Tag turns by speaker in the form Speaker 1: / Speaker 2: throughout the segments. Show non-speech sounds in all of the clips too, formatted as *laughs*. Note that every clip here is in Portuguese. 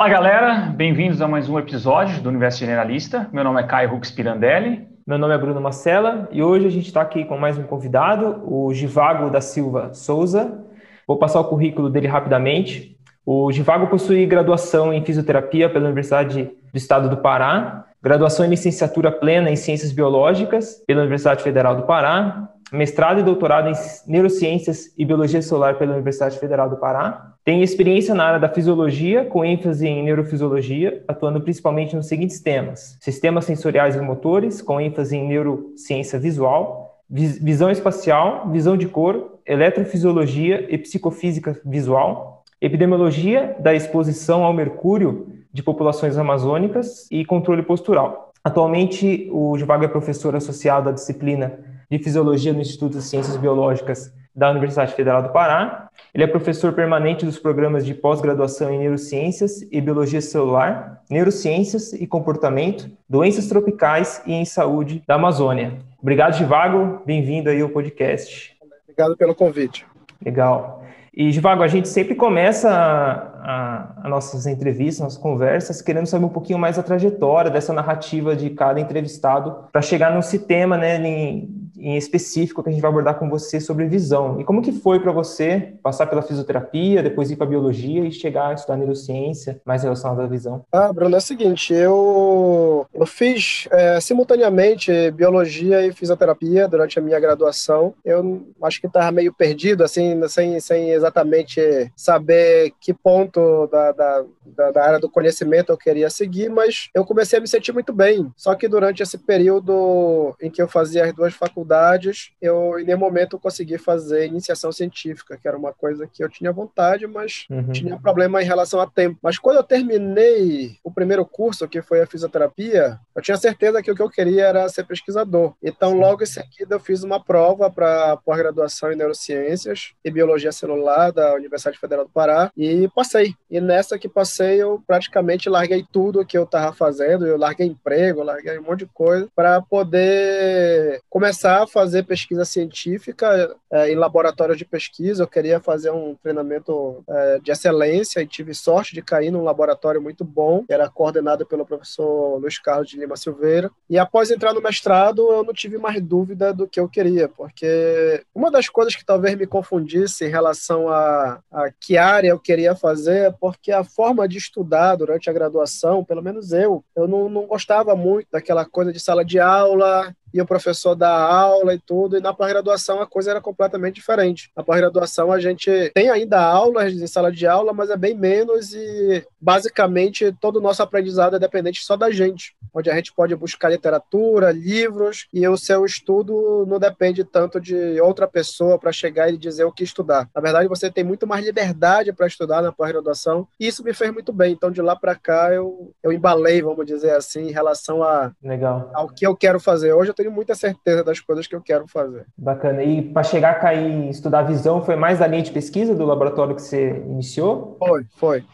Speaker 1: Fala galera, bem-vindos a mais um episódio do Universo Generalista. Meu nome é Caio Hux Pirandelli.
Speaker 2: Meu nome é Bruno Marcela e hoje a gente está aqui com mais um convidado, o Givago da Silva Souza. Vou passar o currículo dele rapidamente. O Givago possui graduação em fisioterapia pela Universidade do Estado do Pará, graduação em licenciatura plena em ciências biológicas pela Universidade Federal do Pará, mestrado e doutorado em neurociências e biologia celular pela Universidade Federal do Pará. Tem experiência na área da fisiologia, com ênfase em neurofisiologia, atuando principalmente nos seguintes temas: sistemas sensoriais e motores, com ênfase em neurociência visual, visão espacial, visão de cor, eletrofisiologia e psicofísica visual, epidemiologia da exposição ao mercúrio de populações amazônicas e controle postural. Atualmente, o Givago é professor associado à disciplina de Fisiologia no Instituto de Ciências Biológicas da Universidade Federal do Pará. Ele é professor permanente dos programas de pós-graduação em Neurociências e Biologia Celular, Neurociências e Comportamento, Doenças Tropicais e em Saúde da Amazônia. Obrigado, Givago. Bem-vindo aí ao podcast.
Speaker 3: Obrigado pelo convite.
Speaker 2: Legal. E, Givago, a gente sempre começa a, a, nossas entrevistas, nossas conversas, querendo saber um pouquinho mais a trajetória dessa narrativa de cada entrevistado para chegar nesse tema, né, em, em específico que a gente vai abordar com você sobre visão. E como que foi para você passar pela fisioterapia, depois ir para biologia e chegar a estudar neurociência mais relacionada à visão?
Speaker 3: Ah, Bruno, é o seguinte, eu, eu fiz é, simultaneamente biologia e fisioterapia durante a minha graduação. Eu acho que estava meio perdido, assim, sem, sem exatamente saber que ponto da, da, da, área do conhecimento eu queria seguir, mas eu comecei a me sentir muito bem. Só que durante esse período em que eu fazia as duas faculdades, faculdades, eu em nenhum momento consegui fazer iniciação científica, que era uma coisa que eu tinha vontade, mas uhum. tinha problema em relação a tempo. Mas quando eu terminei o primeiro curso, que foi a fisioterapia, eu tinha certeza que o que eu queria era ser pesquisador. Então, logo em seguida, eu fiz uma prova para pós-graduação em neurociências e biologia celular da Universidade Federal do Pará e passei. E nessa que passei, eu praticamente larguei tudo que eu estava fazendo, eu larguei emprego, larguei um monte de coisa para poder começar a fazer pesquisa científica é, em laboratórios de pesquisa. Eu queria fazer um treinamento é, de excelência e tive sorte de cair num laboratório muito bom, que era coordenado pelo professor Luiz Carlos de Lima Silveira. E após entrar no mestrado, eu não tive mais dúvida do que eu queria, porque uma das coisas que talvez me confundisse em relação a, a que área eu queria fazer é porque a forma de estudar durante a graduação, pelo menos eu, eu não, não gostava muito daquela coisa de sala de aula, e o professor dá aula e tudo, e na pós-graduação a coisa era completamente diferente. Na pós-graduação a gente tem ainda aulas em sala de aula, mas é bem menos e basicamente todo o nosso aprendizado é dependente só da gente, onde a gente pode buscar literatura, livros e o seu estudo não depende tanto de outra pessoa para chegar e dizer o que estudar. Na verdade, você tem muito mais liberdade para estudar na pós-graduação e isso me fez muito bem. Então de lá para cá eu, eu embalei, vamos dizer assim, em relação a,
Speaker 2: Legal.
Speaker 3: ao que eu quero fazer. Hoje eu tenho muita certeza das coisas que eu quero fazer.
Speaker 2: Bacana. E para chegar a cair estudar visão, foi mais da linha de pesquisa do laboratório que você iniciou?
Speaker 3: Foi, foi.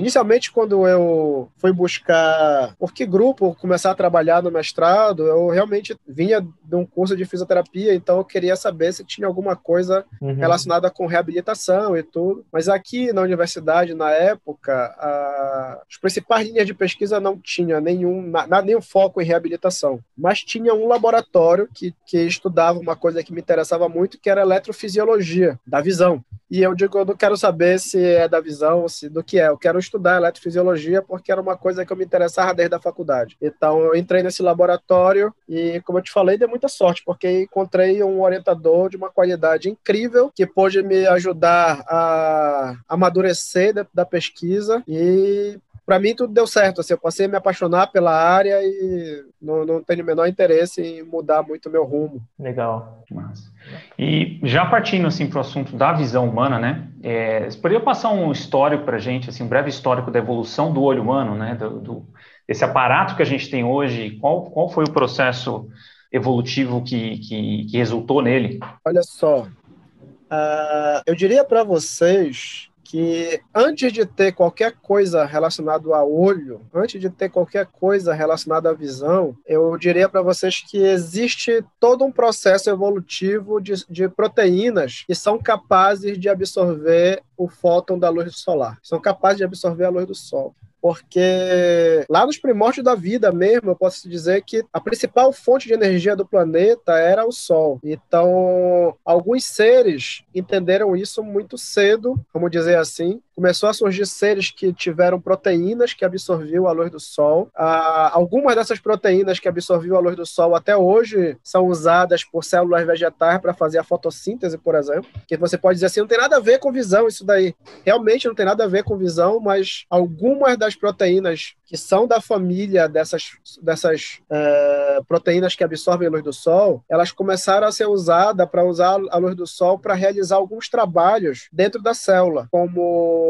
Speaker 3: Inicialmente, quando eu fui buscar por que grupo começar a trabalhar no mestrado, eu realmente vinha de um curso de fisioterapia, então eu queria saber se tinha alguma coisa uhum. relacionada com reabilitação e tudo. Mas aqui na universidade, na época, a... as principais linhas de pesquisa não tinha nenhum, na, nenhum foco em reabilitação, mas tinha um laboratório que, que estudava uma coisa que me interessava muito, que era eletrofisiologia da visão. E eu digo, eu não quero saber se é da visão, se do que é. Eu quero estudar eletrofisiologia porque era uma coisa que eu me interessava desde a faculdade. Então eu entrei nesse laboratório e, como eu te falei, dei muita sorte porque encontrei um orientador de uma qualidade incrível que pôde me ajudar a amadurecer da, da pesquisa e para mim tudo deu certo. Assim, eu passei a me apaixonar pela área e não, não tenho o menor interesse em mudar muito o meu rumo.
Speaker 2: Legal.
Speaker 1: Massa. E já partindo assim para o assunto da visão humana, né? É, você poderia passar um histórico para a gente, assim, um breve histórico da evolução do olho humano, né? Do, do, desse aparato que a gente tem hoje. Qual, qual foi o processo evolutivo que, que, que resultou nele?
Speaker 3: Olha só, uh, eu diria para vocês que antes de ter qualquer coisa relacionada ao olho, antes de ter qualquer coisa relacionada à visão, eu diria para vocês que existe todo um processo evolutivo de, de proteínas que são capazes de absorver o fóton da luz solar, são capazes de absorver a luz do sol. Porque lá nos primórdios da vida mesmo, eu posso dizer que a principal fonte de energia do planeta era o Sol. Então, alguns seres entenderam isso muito cedo, vamos dizer assim, começou a surgir seres que tiveram proteínas que absorviam a luz do sol. Ah, algumas dessas proteínas que absorviam a luz do sol até hoje são usadas por células vegetais para fazer a fotossíntese, por exemplo. Que você pode dizer assim, não tem nada a ver com visão isso daí. Realmente não tem nada a ver com visão, mas algumas das proteínas que são da família dessas, dessas uh, proteínas que absorvem a luz do sol, elas começaram a ser usadas para usar a luz do sol para realizar alguns trabalhos dentro da célula, como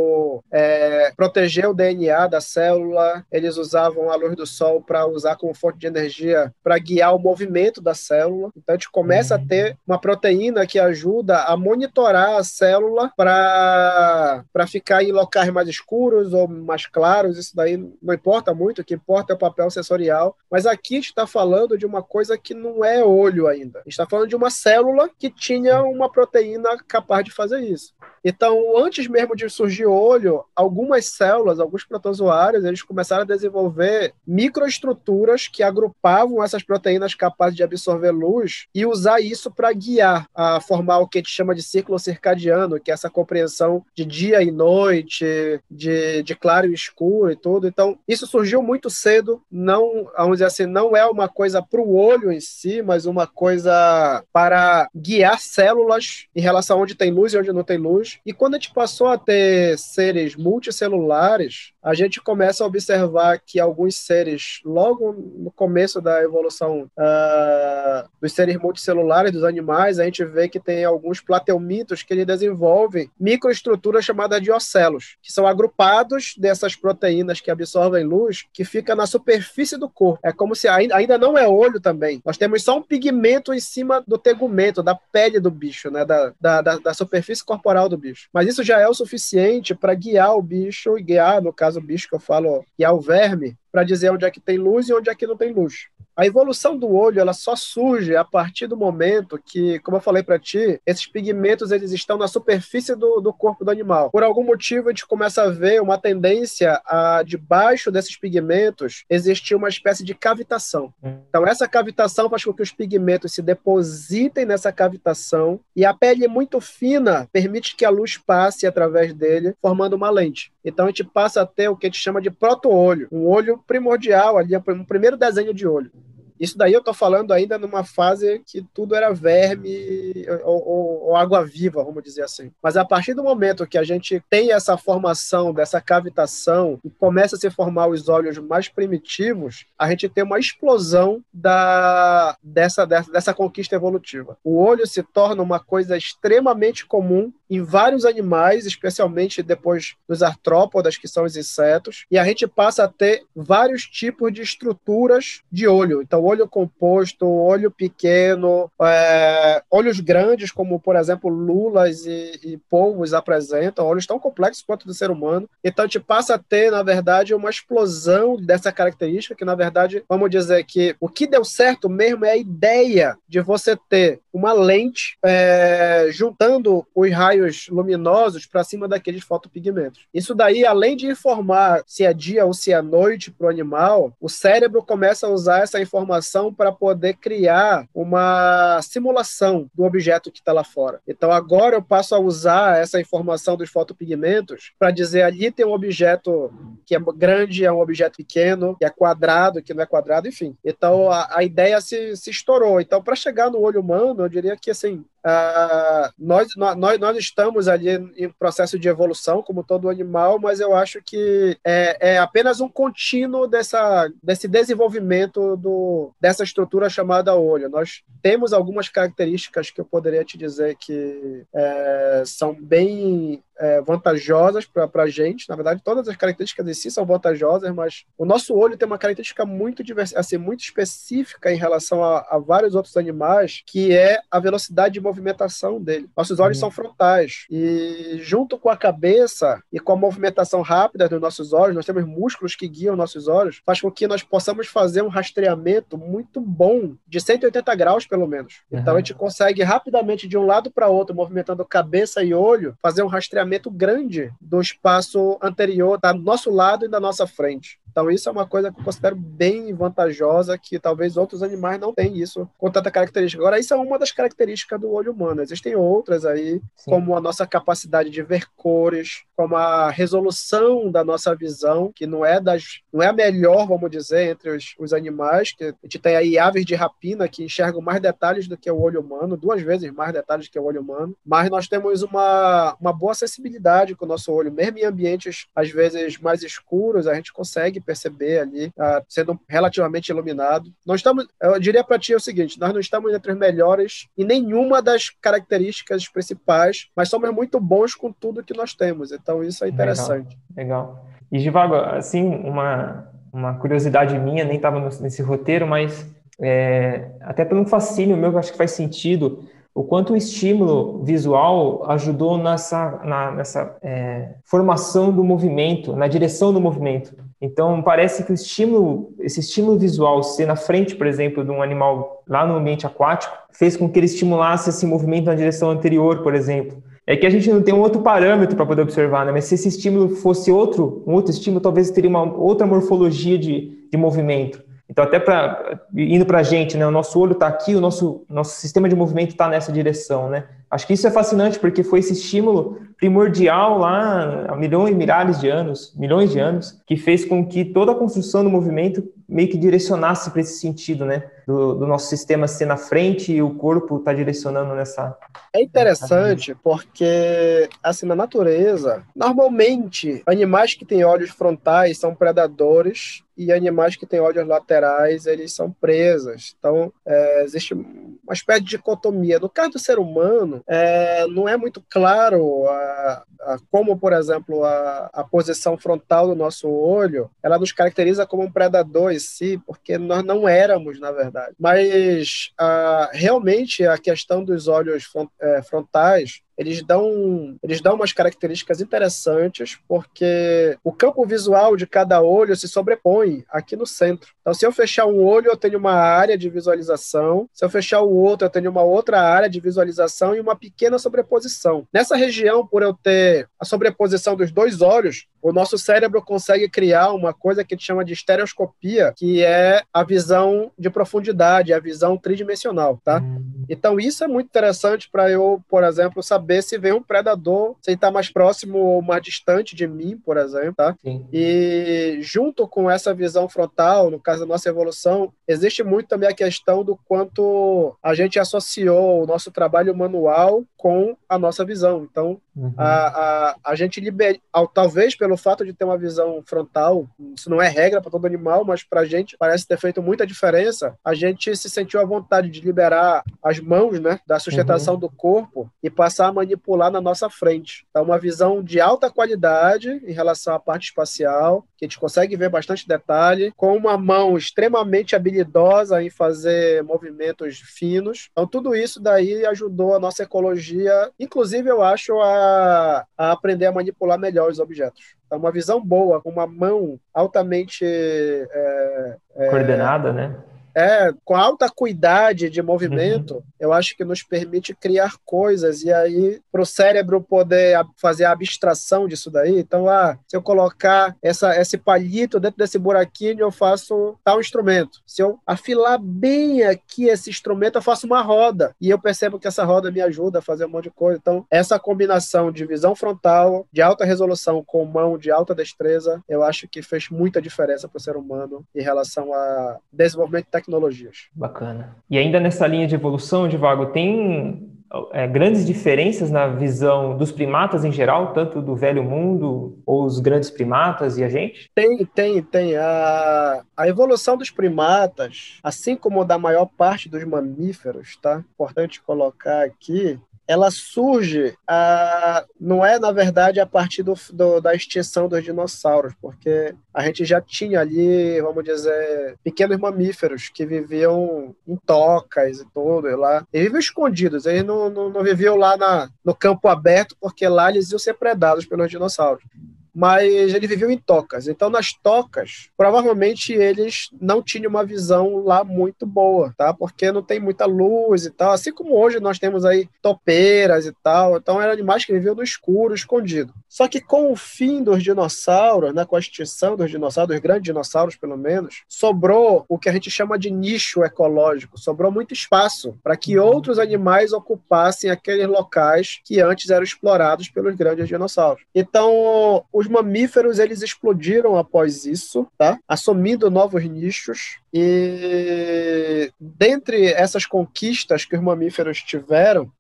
Speaker 3: é, proteger o DNA da célula. Eles usavam a luz do sol para usar como fonte de energia para guiar o movimento da célula. Então a gente começa uhum. a ter uma proteína que ajuda a monitorar a célula para ficar em locais mais escuros ou mais claros. Isso daí não importa muito, o que importa é o papel sensorial. Mas aqui está falando de uma coisa que não é olho ainda. está falando de uma célula que tinha uma proteína capaz de fazer isso. Então, antes mesmo de surgir olho, algumas células, alguns protozoários, eles começaram a desenvolver microestruturas que agrupavam essas proteínas capazes de absorver luz e usar isso para guiar, a formar o que a gente chama de ciclo circadiano, que é essa compreensão de dia e noite, de, de claro e escuro e tudo. Então, isso surgiu muito cedo, não, vamos dizer assim, não é uma coisa para o olho em si, mas uma coisa para guiar células em relação a onde tem luz e onde não tem luz e quando a gente passou a ter seres multicelulares, a gente começa a observar que alguns seres, logo no começo da evolução uh, dos seres multicelulares, dos animais, a gente vê que tem alguns plateumitos que ele desenvolvem microestruturas chamadas de ocelos, que são agrupados dessas proteínas que absorvem luz, que fica na superfície do corpo. É como se ainda, ainda não é olho também. Nós temos só um pigmento em cima do tegumento, da pele do bicho, né? da, da, da superfície corporal do bicho. Mas isso já é o suficiente para guiar o bicho e guiar, no caso, o bicho que eu falo, guiar o verme, para dizer onde é que tem luz e onde é que não tem luz. A evolução do olho ela só surge a partir do momento que, como eu falei para ti, esses pigmentos eles estão na superfície do, do corpo do animal. Por algum motivo a gente começa a ver uma tendência a debaixo desses pigmentos existir uma espécie de cavitação. Então essa cavitação faz com que os pigmentos se depositem nessa cavitação e a pele muito fina permite que a luz passe através dele, formando uma lente. Então a gente passa a ter o que a gente chama de proto-olho, um olho primordial ali, um primeiro desenho de olho. Isso daí eu estou falando ainda numa fase que tudo era verme ou, ou, ou, água viva, vamos dizer assim. Mas a partir do momento que a gente tem essa formação dessa cavitação e começa a se formar os olhos mais primitivos, a gente tem uma explosão da, dessa, dessa, dessa conquista evolutiva. O olho se torna uma coisa extremamente comum em vários animais, especialmente depois dos artrópodas, que são os insetos, e a gente passa a ter vários tipos de estruturas de olho. Então, olho composto, olho pequeno, é, olhos grandes, como, por exemplo, lulas e, e polvos apresentam, olhos tão complexos quanto do ser humano. Então, a gente passa a ter, na verdade, uma explosão dessa característica, que, na verdade, vamos dizer que o que deu certo mesmo é a ideia de você ter uma lente é, juntando os raios luminosos para cima daqueles fotopigmentos. Isso daí, além de informar se é dia ou se é noite para o animal, o cérebro começa a usar essa informação para poder criar uma simulação do objeto que está lá fora. Então agora eu passo a usar essa informação dos fotopigmentos para dizer ali tem um objeto que é grande, é um objeto pequeno, que é quadrado, que não é quadrado, enfim. Então a, a ideia se, se estourou. Então para chegar no olho humano eu diria que assim Uh, nós, nós, nós estamos ali em processo de evolução, como todo animal, mas eu acho que é, é apenas um contínuo dessa, desse desenvolvimento do, dessa estrutura chamada olho. Nós temos algumas características que eu poderia te dizer que é, são bem é, vantajosas para a gente. Na verdade, todas as características em si são vantajosas, mas o nosso olho tem uma característica muito, divers, assim, muito específica em relação a, a vários outros animais, que é a velocidade de movimentação dele. Nossos olhos uhum. são frontais e junto com a cabeça e com a movimentação rápida dos nossos olhos, nós temos músculos que guiam nossos olhos, faz com que nós possamos fazer um rastreamento muito bom de 180 graus pelo menos. Uhum. Então a gente consegue rapidamente de um lado para outro, movimentando cabeça e olho, fazer um rastreamento grande do espaço anterior, do nosso lado e da nossa frente. Então, isso é uma coisa que eu considero bem vantajosa, que talvez outros animais não tenham isso com tanta característica. Agora, isso é uma das características do olho humano. Existem outras aí, Sim. como a nossa capacidade de ver cores, como a resolução da nossa visão, que não é das não é a melhor, vamos dizer, entre os, os animais, que a gente tem aí aves de rapina que enxergam mais detalhes do que o olho humano, duas vezes mais detalhes do que o olho humano, mas nós temos uma, uma boa acessibilidade com o nosso olho, mesmo em ambientes às vezes mais escuros, a gente consegue perceber ali, uh, sendo relativamente iluminado. Nós estamos, eu diria para ti o seguinte: nós não estamos entre os melhores em nenhuma das características principais, mas somos muito bons com tudo que nós temos. Então isso é interessante.
Speaker 2: Legal. Legal. E Givago, assim, uma, uma curiosidade minha, nem estava nesse roteiro, mas é, até pelo fascínio meu, que acho que faz sentido o quanto o estímulo visual ajudou nessa, na, nessa é, formação do movimento, na direção do movimento. Então, parece que o estímulo, esse estímulo visual ser na frente, por exemplo, de um animal lá no ambiente aquático, fez com que ele estimulasse esse movimento na direção anterior, por exemplo. É que a gente não tem um outro parâmetro para poder observar, né? mas se esse estímulo fosse outro, um outro estímulo, talvez teria uma outra morfologia de, de movimento. Então, até para indo para a gente, né? O nosso olho está aqui, o nosso, nosso sistema de movimento está nessa direção, né? Acho que isso é fascinante porque foi esse estímulo primordial lá há milhões, milhares de anos, milhões de anos, que fez com que toda a construção do movimento meio que direcionasse para esse sentido, né? Do, do, nosso sistema ser na frente e o corpo está direcionando nessa.
Speaker 3: É interessante porque, assim, na natureza, normalmente, animais que têm olhos frontais são predadores e animais que têm olhos laterais, eles são presas. Então, é, existe uma espécie de dicotomia. No caso do ser humano, é, não é muito claro a, a, como, por exemplo, a, a posição frontal do nosso olho, ela nos caracteriza como um predador em si, porque nós não éramos, na verdade. Mas, a, realmente, a questão dos olhos é, frontais eles dão, eles dão umas características interessantes, porque o campo visual de cada olho se sobrepõe aqui no centro. Então, se eu fechar um olho, eu tenho uma área de visualização, se eu fechar o outro, eu tenho uma outra área de visualização e uma pequena sobreposição. Nessa região, por eu ter a sobreposição dos dois olhos, o nosso cérebro consegue criar uma coisa que a gente chama de estereoscopia, que é a visão de profundidade, a visão tridimensional, tá? Hum. Então, isso é muito interessante para eu, por exemplo, saber se vem um predador, se ele está mais próximo ou mais distante de mim, por exemplo, tá? Sim. E junto com essa visão frontal, no caso da nossa evolução, existe muito também a questão do quanto a gente associou o nosso trabalho manual com a nossa visão. Então, uhum. a, a, a gente libera, talvez pelo fato de ter uma visão frontal, isso não é regra para todo animal, mas para a gente parece ter feito muita diferença. A gente se sentiu à vontade de liberar as mãos, né, da sustentação uhum. do corpo e passar a manipular na nossa frente. Então, uma visão de alta qualidade em relação à parte espacial, que a gente consegue ver bastante detalhe, com uma mão extremamente habilidosa em fazer movimentos finos. Então, tudo isso daí ajudou a nossa ecologia, inclusive, eu acho, a, a aprender a manipular melhor os objetos. Então, uma visão boa, com uma mão altamente é,
Speaker 2: é, coordenada, né?
Speaker 3: É, com alta cuidade de movimento, uhum. eu acho que nos permite criar coisas e aí para o cérebro poder fazer a abstração disso daí. Então, ah, se eu colocar essa, esse palito dentro desse buraquinho, eu faço tal instrumento. Se eu afilar bem aqui esse instrumento, eu faço uma roda e eu percebo que essa roda me ajuda a fazer um monte de coisa. Então, essa combinação de visão frontal, de alta resolução com mão de alta destreza, eu acho que fez muita diferença para o ser humano em relação a desenvolvimento tecnologias.
Speaker 2: Bacana. E ainda nessa linha de evolução, Divago, tem é, grandes diferenças na visão dos primatas em geral, tanto do velho mundo, ou os grandes primatas e a gente?
Speaker 3: Tem, tem, tem. A, a evolução dos primatas, assim como da maior parte dos mamíferos, tá? Importante colocar aqui, ela surge, a, não é, na verdade, a partir do, do, da extinção dos dinossauros, porque a gente já tinha ali, vamos dizer, pequenos mamíferos que viviam em tocas e tudo, e lá. Eles viviam escondidos, eles não, não, não viviam lá na, no campo aberto, porque lá eles iam ser predados pelos dinossauros mas ele viveu em tocas. Então, nas tocas, provavelmente eles não tinham uma visão lá muito boa, tá? Porque não tem muita luz e tal. Assim como hoje nós temos aí topeiras e tal. Então, eram animais que viviam no escuro, escondido. Só que com o fim dos dinossauros, né, com a extinção dos dinossauros, dos grandes dinossauros pelo menos, sobrou o que a gente chama de nicho ecológico. Sobrou muito espaço para que outros animais ocupassem aqueles locais que antes eram explorados pelos grandes dinossauros. Então, os mamíferos eles explodiram após isso, tá? Assumindo novos nichos e dentre essas conquistas que os mamíferos tiveram,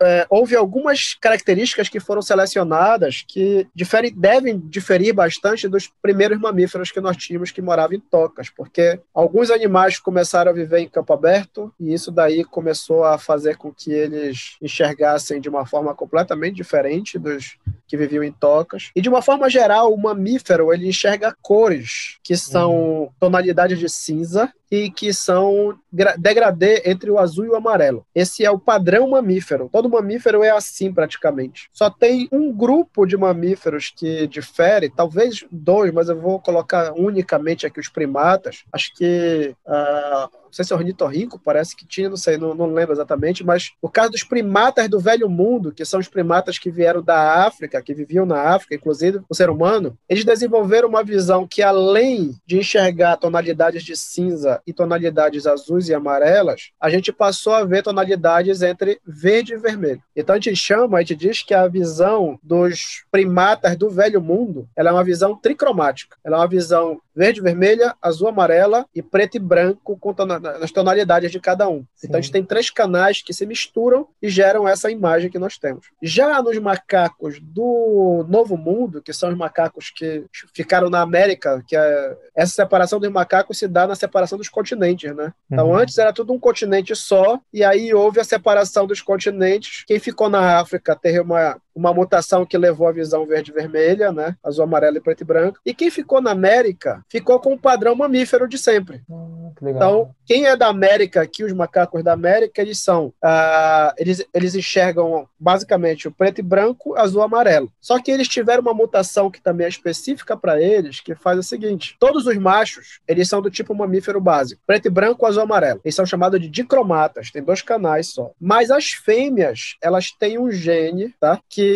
Speaker 3: é, houve algumas características que foram selecionadas que diferem, devem diferir bastante dos primeiros mamíferos que nós tínhamos que moravam em tocas, porque alguns animais começaram a viver em campo aberto e isso daí começou a fazer com que eles enxergassem de uma forma completamente diferente dos que viviam em tocas. E de uma forma geral, o mamífero ele enxerga cores, que são uhum. tonalidades de cinza e que são degradê entre o azul e o amarelo. Esse é o padrão mamífero. Todo mamífero é assim praticamente. Só tem um grupo de mamíferos que difere, talvez dois, mas eu vou colocar unicamente aqui os primatas. Acho que uh, não sei se é ornitorrinco, parece que tinha, não sei, não, não lembro exatamente, mas o caso dos primatas do Velho Mundo, que são os primatas que vieram da África, que viviam na África, inclusive o ser humano, eles desenvolveram uma visão que, além de enxergar tonalidades de cinza e tonalidades azuis e amarelas, a gente passou a ver tonalidades entre verde e vermelho. Então a gente chama, a gente diz que a visão dos primatas do Velho Mundo, ela é uma visão tricromática. Ela é uma visão verde, vermelha, azul, amarela e preto e branco com nas tonalidades de cada um. Sim. Então a gente tem três canais que se misturam e geram essa imagem que nós temos. Já nos macacos do Novo Mundo, que são os macacos que ficaram na América, que é, essa separação dos macacos se dá na separação dos continentes, né? Então uhum. antes era tudo um continente só e aí houve a separação dos continentes. Quem ficou na África teve uma uma mutação que levou a visão verde-vermelha, né? Azul, amarelo e preto e branco. E quem ficou na América ficou com o padrão mamífero de sempre. Hum, então, quem é da América, aqui os macacos da América, eles são, ah, eles, eles enxergam basicamente o preto e branco, azul, amarelo. Só que eles tiveram uma mutação que também é específica para eles, que faz o seguinte: todos os machos, eles são do tipo mamífero básico, preto e branco, azul, amarelo. Eles são chamados de dicromatas, tem dois canais só. Mas as fêmeas, elas têm um gene, tá? Que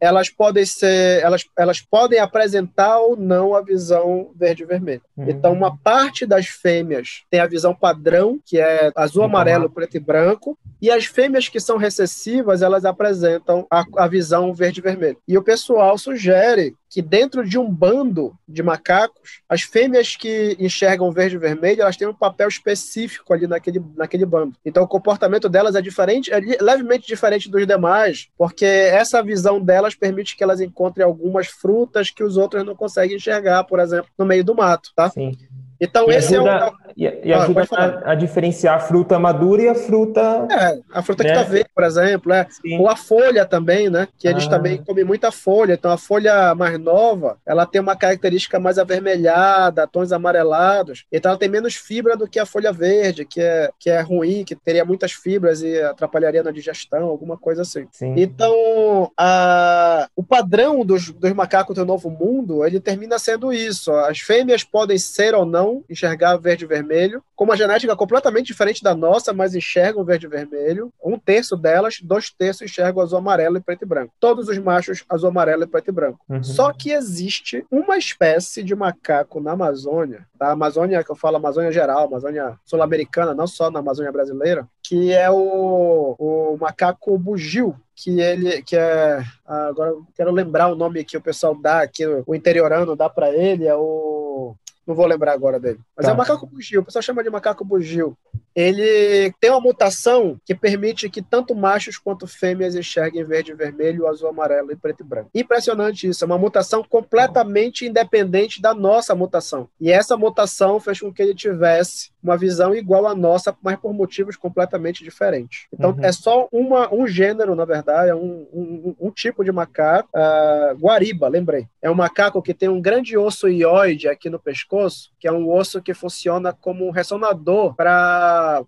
Speaker 3: elas podem ser, elas, elas podem apresentar ou não a visão verde e vermelho. Uhum. Então, uma parte das fêmeas tem a visão padrão, que é azul, amarelo, preto e branco, e as fêmeas que são recessivas, elas apresentam a, a visão verde vermelho. E o pessoal sugere que dentro de um bando de macacos, as fêmeas que enxergam verde e vermelho, elas têm um papel específico ali naquele, naquele bando. Então o comportamento delas é diferente, é levemente diferente dos demais, porque essa visão delas permite que elas encontrem algumas frutas que os outros não conseguem enxergar, por exemplo, no meio do mato, tá? Sim.
Speaker 2: Então, e esse ajuda, é o. E, e ah, ajuda a, a, diferenciar a fruta madura e a fruta.
Speaker 3: É, a fruta né? que tá verde, por exemplo, é. Ou a folha também, né? Que eles ah. também comem muita folha. Então, a folha mais nova, ela tem uma característica mais avermelhada, tons amarelados. Então, ela tem menos fibra do que a folha verde, que é, que é ruim, que teria muitas fibras e atrapalharia na digestão, alguma coisa assim. Sim. Então, a, o padrão dos, dos macacos do Novo Mundo, ele termina sendo isso. As fêmeas podem ser ou não enxergar verde e vermelho, com uma genética completamente diferente da nossa, mas enxergam verde e vermelho. Um terço delas, dois terços enxergam azul, amarelo e preto e branco. Todos os machos azul, amarelo e preto e branco. Uhum. Só que existe uma espécie de macaco na Amazônia, da Amazônia que eu falo Amazônia geral, Amazônia sul-americana, não só na Amazônia brasileira, que é o, o macaco bugio, que ele que é agora quero lembrar o nome que o pessoal dá aqui o interiorano dá para ele é o não vou lembrar agora dele. Mas tá. é o macaco bugio, o pessoal chama de macaco bugio. Ele tem uma mutação que permite que tanto machos quanto fêmeas enxerguem verde e vermelho, azul, amarelo e preto e branco. Impressionante isso, é uma mutação completamente independente da nossa mutação. E essa mutação fez com que ele tivesse uma visão igual à nossa, mas por motivos completamente diferentes. Então, uhum. é só uma, um gênero, na verdade, é um, um, um tipo de macaco. Uh, guariba, lembrei. É um macaco que tem um grande osso ióide aqui no pescoço, que é um osso que funciona como um ressonador para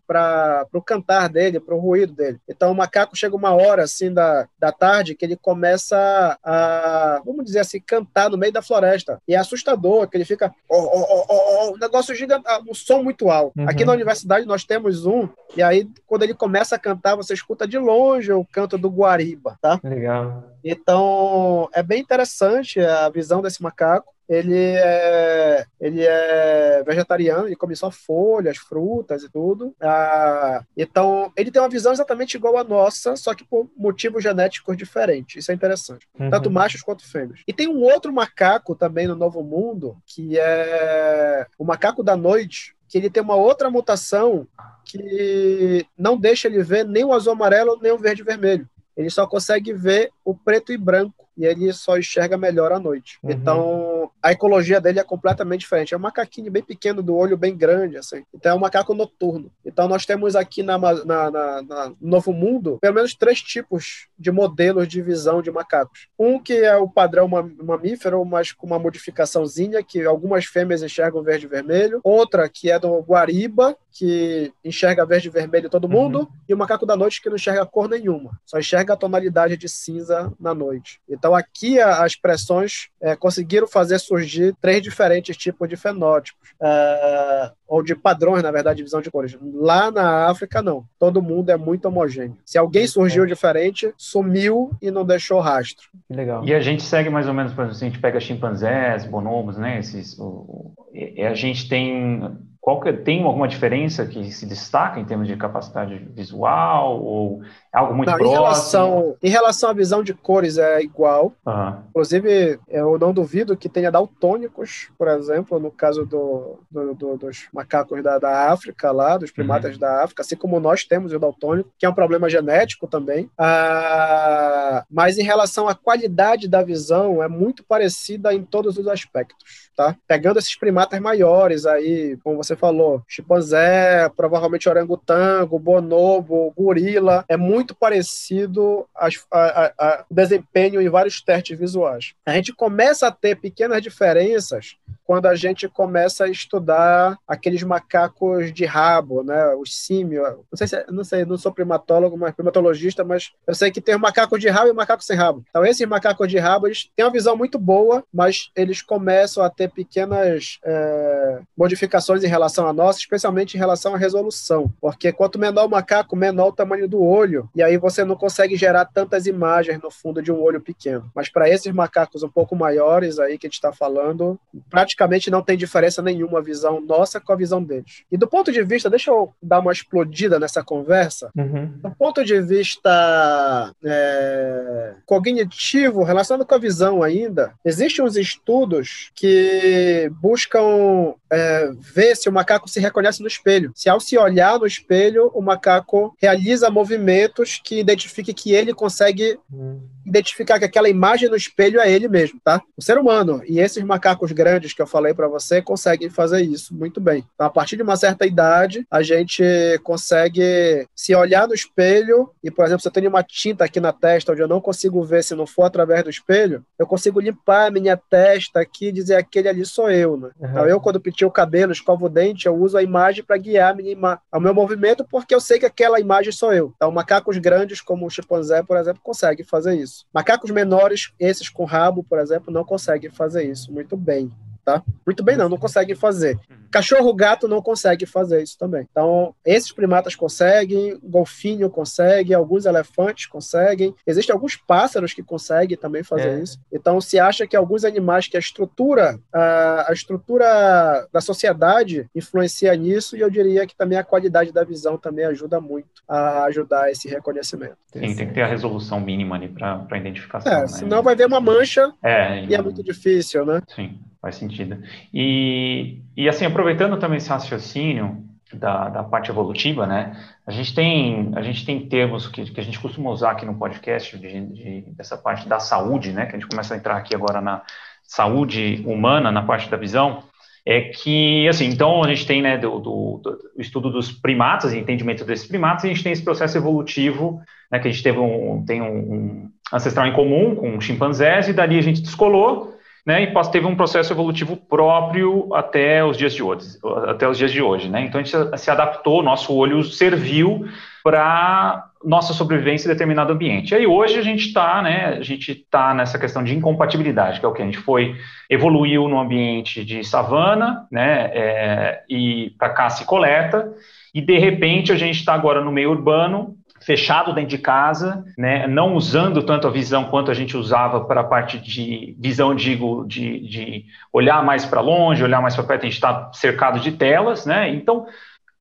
Speaker 3: o cantar dele, para o ruído dele. Então, o macaco chega uma hora, assim, da, da tarde, que ele começa a, vamos dizer assim, cantar no meio da floresta. E é assustador, que ele fica, oh, oh, oh, um negócio gigante, um som muito alto. Uhum. Aqui na universidade nós temos um, e aí quando ele começa a cantar, você escuta de longe o canto do guariba, tá?
Speaker 2: Legal.
Speaker 3: Então, é bem interessante a visão desse macaco. Ele é, ele é vegetariano, ele come só folhas, frutas e tudo. Ah, então, ele tem uma visão exatamente igual à nossa, só que por motivos genéticos diferentes. Isso é interessante. Uhum. Tanto machos quanto fêmeas. E tem um outro macaco também no Novo Mundo, que é o macaco da noite, que ele tem uma outra mutação que não deixa ele ver nem o azul amarelo nem o verde e vermelho. Ele só consegue ver o preto e branco e ele só enxerga melhor à noite. Uhum. Então, a ecologia dele é completamente diferente. É um macaquinho bem pequeno, do olho bem grande, assim. Então, é um macaco noturno. Então, nós temos aqui na, na, na, na Novo Mundo, pelo menos três tipos de modelos de visão de macacos. Um que é o padrão mamífero, mas com uma modificaçãozinha, que algumas fêmeas enxergam verde e vermelho. Outra que é do guariba, que enxerga verde e vermelho todo mundo. Uhum. E o macaco da noite que não enxerga cor nenhuma. Só enxerga a tonalidade de cinza na noite. Então, aqui as pressões é, conseguiram fazer surgir três diferentes tipos de fenótipos, é, ou de padrões, na verdade, de visão de cores. Lá na África, não. Todo mundo é muito homogêneo. Se alguém surgiu diferente, sumiu e não deixou rastro.
Speaker 1: Legal. E a gente segue mais ou menos, por exemplo, a gente pega chimpanzés, bonobos, né? Esses, o, o, a gente tem qual que, tem alguma diferença que se destaca em termos de capacidade visual ou é algo muito não, próximo?
Speaker 3: Em relação, em relação à visão de cores é igual. Uhum. Inclusive, eu não duvido que tenha daltônicos, por exemplo, no caso do, do, do dos macacos da, da África lá, dos primatas uhum. da África, assim como nós temos o daltônico, que é um problema genético também. Ah, mas em relação à qualidade da visão, é muito parecida em todos os aspectos tá? Pegando esses primatas maiores aí, como você falou, chimpanzé, provavelmente orangotango, bonobo, gorila, é muito parecido o desempenho em vários testes visuais. A gente começa a ter pequenas diferenças quando a gente começa a estudar aqueles macacos de rabo, né? Os símios. Não sei se, não sei, não sou primatólogo, mas primatologista, mas eu sei que tem o macaco de rabo e o macaco sem rabo. Então esses macacos de rabo, eles têm uma visão muito boa, mas eles começam a ter pequenas é, modificações em relação a nós, especialmente em relação à resolução, porque quanto menor o macaco, menor o tamanho do olho, e aí você não consegue gerar tantas imagens no fundo de um olho pequeno. Mas para esses macacos um pouco maiores aí que a gente está falando, praticamente não tem diferença nenhuma a visão nossa com a visão deles. E do ponto de vista, deixa eu dar uma explodida nessa conversa, uhum. do ponto de vista é, cognitivo, relacionado com a visão ainda, existem uns estudos que buscam é, ver se o macaco se reconhece no espelho. Se ao se olhar no espelho, o macaco realiza movimentos que identifiquem que ele consegue hum. Identificar que aquela imagem no espelho é ele mesmo, tá? O ser humano e esses macacos grandes que eu falei para você conseguem fazer isso muito bem. Então, a partir de uma certa idade, a gente consegue se olhar no espelho e, por exemplo, se eu tenho uma tinta aqui na testa onde eu não consigo ver se não for através do espelho, eu consigo limpar a minha testa aqui e dizer aquele ali sou eu, né? Uhum. Então, eu quando penteio o cabelo, escovo o dente, eu uso a imagem para guiar minha, o meu movimento, porque eu sei que aquela imagem sou eu. Então, macacos grandes, como o chimpanzé, por exemplo, conseguem fazer isso. Macacos menores, esses com rabo, por exemplo, não conseguem fazer isso. Muito bem tá? Muito bem, não, não conseguem fazer. Uhum. Cachorro, gato não consegue fazer isso também. Então, esses primatas conseguem, golfinho consegue, alguns elefantes conseguem. Existem alguns pássaros que conseguem também fazer é. isso. Então, se acha que alguns animais que a estrutura, a, a estrutura da sociedade influencia nisso, e eu diria que também a qualidade da visão também ajuda muito a ajudar esse reconhecimento.
Speaker 1: Sim, tem que ter a resolução mínima ali para identificação.
Speaker 3: É,
Speaker 1: né?
Speaker 3: senão vai ver uma mancha é, e é muito difícil, né?
Speaker 1: Sim. Faz sentido. E, e assim, aproveitando também esse raciocínio da, da parte evolutiva, né? A gente tem, a gente tem termos que, que a gente costuma usar aqui no podcast de, de, dessa parte da saúde, né? Que a gente começa a entrar aqui agora na saúde humana, na parte da visão. é que, assim, então a gente tem, né, do, do, do estudo dos primatas, entendimento desses primatas, e a gente tem esse processo evolutivo, né, que a gente teve um, tem um, um ancestral em comum com chimpanzés, e dali a gente descolou, né, e teve um processo evolutivo próprio até os dias de hoje, até os dias de hoje, né, então a gente se adaptou, nosso olho serviu para nossa sobrevivência em determinado ambiente. E aí hoje a gente está, né, a gente está nessa questão de incompatibilidade, que é o que a gente foi evoluiu no ambiente de savana, né, é, e para caça e coleta, e de repente a gente está agora no meio urbano fechado dentro de casa, né, não usando tanto a visão quanto a gente usava para a parte de visão, digo, de, de olhar mais para longe, olhar mais para perto, a gente está cercado de telas, né, então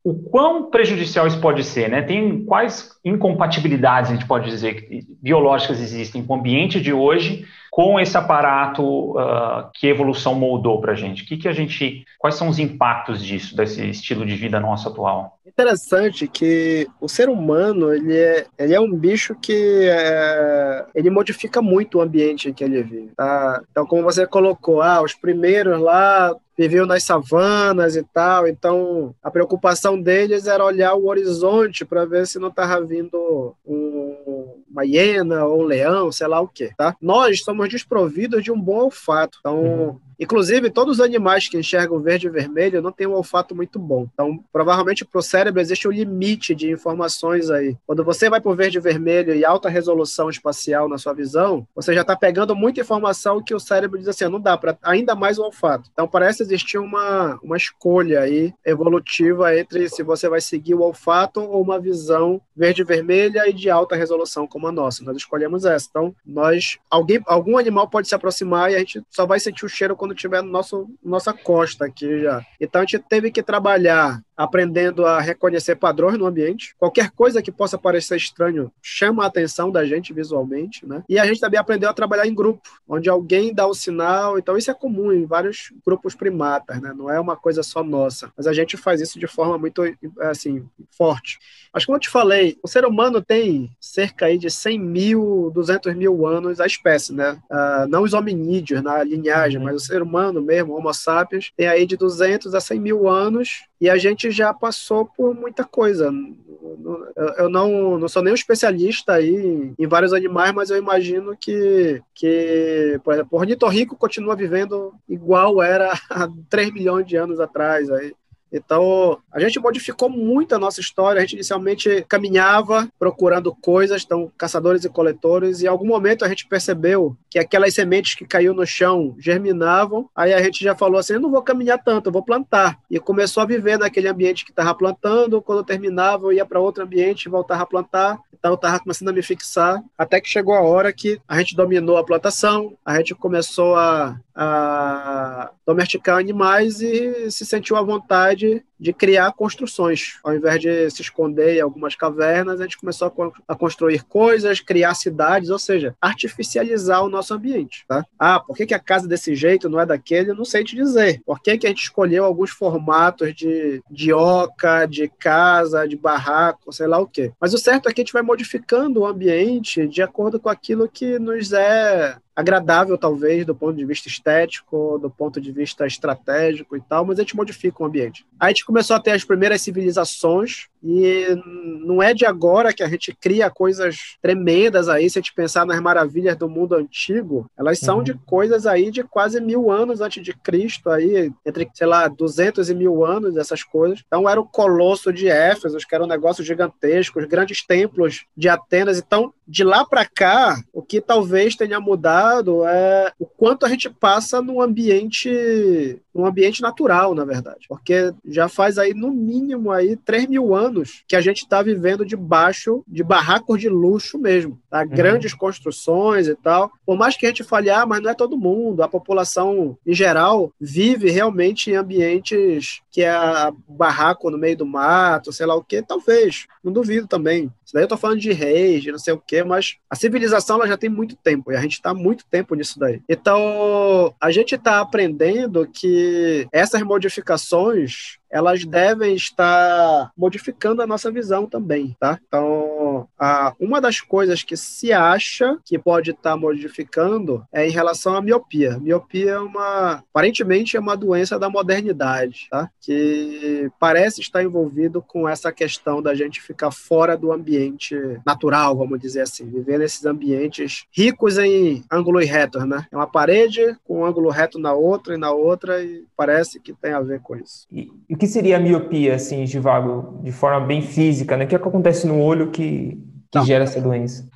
Speaker 1: o quão prejudicial isso pode ser, né? Tem quais incompatibilidades a gente pode dizer biológicas existem com o ambiente de hoje com esse aparato uh, que a evolução moldou para a gente? Que que a gente, quais são os impactos disso, desse estilo de vida nosso atual?
Speaker 3: Interessante que o ser humano ele é, ele é um bicho que é, ele modifica muito o ambiente em que ele vive. Tá? Então, como você colocou, ah, os primeiros lá viviam nas savanas e tal, então a preocupação deles era olhar o horizonte para ver se não estava vindo um, uma hiena ou um leão, sei lá o que, tá? Nós somos desprovidos de um bom olfato, então uhum. Inclusive, todos os animais que enxergam verde e vermelho não têm um olfato muito bom. Então, provavelmente para o cérebro existe um limite de informações aí. Quando você vai para o verde e vermelho e alta resolução espacial na sua visão, você já está pegando muita informação que o cérebro diz assim, não dá para ainda mais o olfato. Então, parece existir uma, uma escolha aí evolutiva entre se você vai seguir o olfato ou uma visão verde e vermelha e de alta resolução como a nossa. Nós escolhemos essa. Então, nós alguém algum animal pode se aproximar e a gente só vai sentir o cheiro quando quando tiver no nosso nossa costa aqui já. Então a gente teve que trabalhar aprendendo a reconhecer padrões no ambiente. Qualquer coisa que possa parecer estranho chama a atenção da gente visualmente, né? E a gente também aprendeu a trabalhar em grupo, onde alguém dá o sinal. Então isso é comum em vários grupos primatas, né? Não é uma coisa só nossa, mas a gente faz isso de forma muito assim forte. Mas como eu te falei, o ser humano tem cerca aí de 100 mil, 200 mil anos a espécie, né? Uh, não os hominídeos na linhagem, uhum. mas o ser humano mesmo, Homo sapiens, tem aí de 200 a 100 mil anos e a gente já passou por muita coisa. Eu não, não sou nem um especialista aí em vários animais, mas eu imagino que, que por exemplo, o ornitorrinco continua vivendo igual era *laughs* há 3 milhões de anos atrás. Aí. Então, a gente modificou muito a nossa história. A gente inicialmente caminhava procurando coisas, então, caçadores e coletores, e em algum momento a gente percebeu que aquelas sementes que caiu no chão germinavam. Aí a gente já falou assim: eu não vou caminhar tanto, eu vou plantar. E começou a viver naquele ambiente que estava plantando. Quando terminava, eu ia para outro ambiente e voltava a plantar. Então, eu estava começando a me fixar, até que chegou a hora que a gente dominou a plantação, a gente começou a, a domesticar animais e se sentiu à vontade manager de criar construções. Ao invés de se esconder em algumas cavernas, a gente começou a, construir coisas, criar cidades, ou seja, artificializar o nosso ambiente. Tá? Ah, por que, que a casa desse jeito não é daquele? Eu não sei te dizer. Por que, que a gente escolheu alguns formatos de, de oca, de casa, de barraco, sei lá o quê. Mas o certo é que a gente vai modificando o ambiente de acordo com aquilo que nos é agradável, talvez, do ponto de vista estético, do ponto de vista estratégico e tal, mas a gente modifica o ambiente. Aí a gente começou a ter as primeiras civilizações, e não é de agora que a gente cria coisas tremendas aí, se a gente pensar nas maravilhas do mundo antigo, elas são uhum. de coisas aí de quase mil anos antes de Cristo, aí, entre, sei lá, 200 e mil anos, essas coisas. Então era o Colosso de Éfeso, que era um negócio gigantesco, os grandes templos de Atenas. Então, de lá para cá, o que talvez tenha mudado é o quanto a gente passa num ambiente, num ambiente natural, na verdade. Porque já faz aí, no mínimo, aí, 3 mil anos anos que a gente está vivendo debaixo de barracos de luxo mesmo, tá? Uhum. Grandes construções e tal. Por mais que a gente fale, ah, mas não é todo mundo, a população em geral vive realmente em ambientes que é barraco no meio do mato, sei lá o que, talvez, não duvido também. Isso daí eu tô falando de reis, de não sei o que, mas a civilização ela já tem muito tempo e a gente está muito tempo nisso daí. Então, a gente está aprendendo que essas modificações elas devem estar modificando a nossa visão também, tá? Então, a, uma das coisas que se acha que pode estar modificando é em relação à miopia. Miopia é uma, aparentemente, é uma doença da modernidade, tá? Que parece estar envolvido com essa questão da gente ficar fora do ambiente natural, vamos dizer assim, viver nesses ambientes ricos em ângulos retos, né? É uma parede com um ângulo reto na outra e na outra e parece que tem a ver com isso.
Speaker 2: E, que seria a miopia, assim, Givago, de forma bem física, né? O que, é que acontece no olho que, que gera essa doença?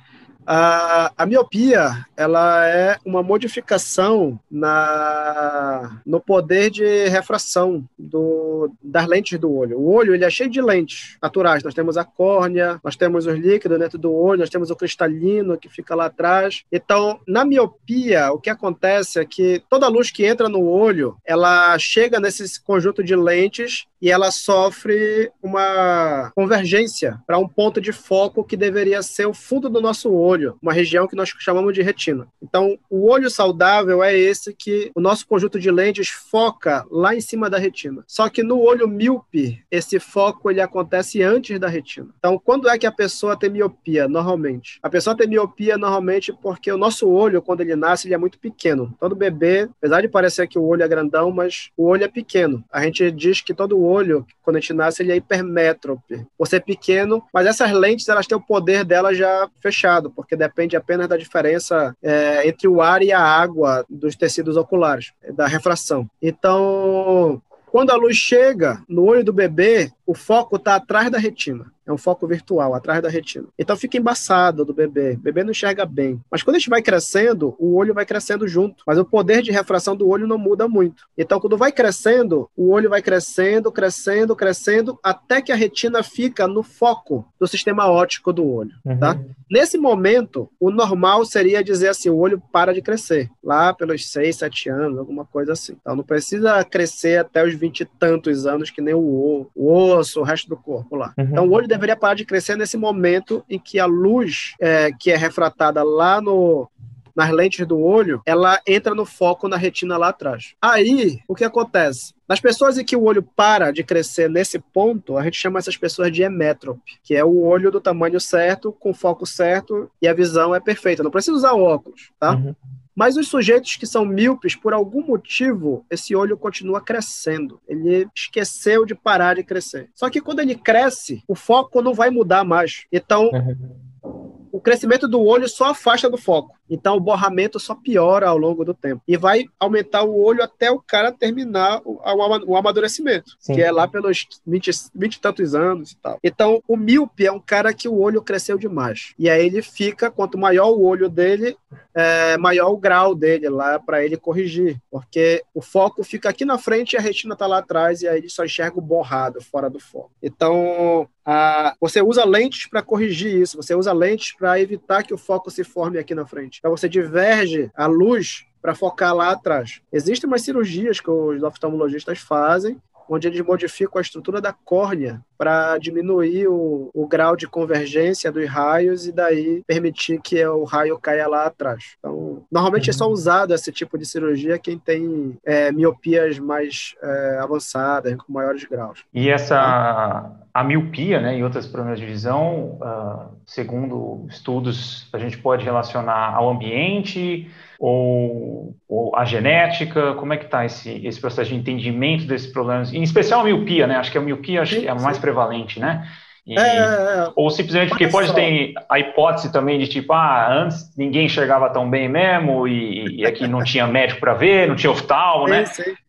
Speaker 3: A, a, miopia ela é uma modificação na, no poder de refração do, das lentes do olho. O olho ele é cheio de lentes naturais. Nós temos a córnea, nós temos os líquidos dentro do olho, nós temos o cristalino que fica lá atrás. Então, na miopia, o que acontece é que toda luz que entra no olho, ela chega nesse conjunto de lentes e ela sofre uma convergência para um ponto de foco que deveria ser o fundo do nosso olho, uma região que nós chamamos de retina. Então, o olho saudável é esse que o nosso conjunto de lentes foca lá em cima da retina. Só que no olho míope, esse foco ele acontece antes da retina. Então, quando é que a pessoa tem miopia normalmente? A pessoa tem miopia normalmente porque o nosso olho, quando ele nasce, ele é muito pequeno. Todo bebê, apesar de parecer que o olho é grandão, mas o olho é pequeno. A gente diz que todo olho, quando a gente nasce, ele é hipermétrope, por ser pequeno, mas essas lentes, elas têm o poder dela já fechado, porque depende apenas da diferença é, entre o ar e a água dos tecidos oculares, da refração. Então, quando a luz chega no olho do bebê, o foco está atrás da retina. É um foco virtual, atrás da retina. Então fica embaçado do bebê. O bebê não enxerga bem. Mas quando a gente vai crescendo, o olho vai crescendo junto. Mas o poder de refração do olho não muda muito. Então, quando vai crescendo, o olho vai crescendo, crescendo, crescendo, até que a retina fica no foco do sistema óptico do olho. Uhum. Tá? Nesse momento, o normal seria dizer assim: o olho para de crescer. Lá pelos 6, 7 anos, alguma coisa assim. Então, não precisa crescer até os 20 e tantos anos, que nem o, o osso, o resto do corpo lá. Uhum. Então, o olho deveria parar de crescer nesse momento em que a luz é, que é refratada lá no, nas lentes do olho, ela entra no foco na retina lá atrás. Aí, o que acontece? Nas pessoas em que o olho para de crescer nesse ponto, a gente chama essas pessoas de emétrope, que é o olho do tamanho certo, com foco certo e a visão é perfeita. Não precisa usar óculos, tá? Uhum. Mas os sujeitos que são míopes, por algum motivo, esse olho continua crescendo. Ele esqueceu de parar de crescer. Só que quando ele cresce, o foco não vai mudar mais. Então, uhum. o crescimento do olho só afasta do foco. Então o borramento só piora ao longo do tempo. E vai aumentar o olho até o cara terminar o, o amadurecimento, Sim. que é lá pelos 20, 20 e tantos anos e tal. Então o míope é um cara que o olho cresceu demais. E aí ele fica, quanto maior o olho dele, é, maior o grau dele lá para ele corrigir. Porque o foco fica aqui na frente e a retina está lá atrás, e aí ele só enxerga o borrado fora do foco. Então a, você usa lentes para corrigir isso, você usa lentes para evitar que o foco se forme aqui na frente. Então você diverge a luz para focar lá atrás. Existem umas cirurgias que os oftalmologistas fazem onde eles modificam a estrutura da córnea para diminuir o, o, grau de convergência dos raios e daí permitir que o raio caia lá atrás. Então, normalmente uhum. é só uhum. usado esse tipo de cirurgia quem tem é, miopias mais é, avançadas, com maiores graus.
Speaker 1: E essa a miopia, né, e outros problemas de visão, uh, segundo estudos, a gente pode relacionar ao ambiente, ou, ou a genética? Como é que está esse, esse processo de entendimento desses problemas? Em especial a miopia, né? Acho que a miopia acho que é a mais prevalente, né? E, é, é, é, ou simplesmente porque pode ter a hipótese também de tipo, ah, antes ninguém enxergava tão bem mesmo e, e aqui não tinha médico para ver, não tinha oftalmo, né?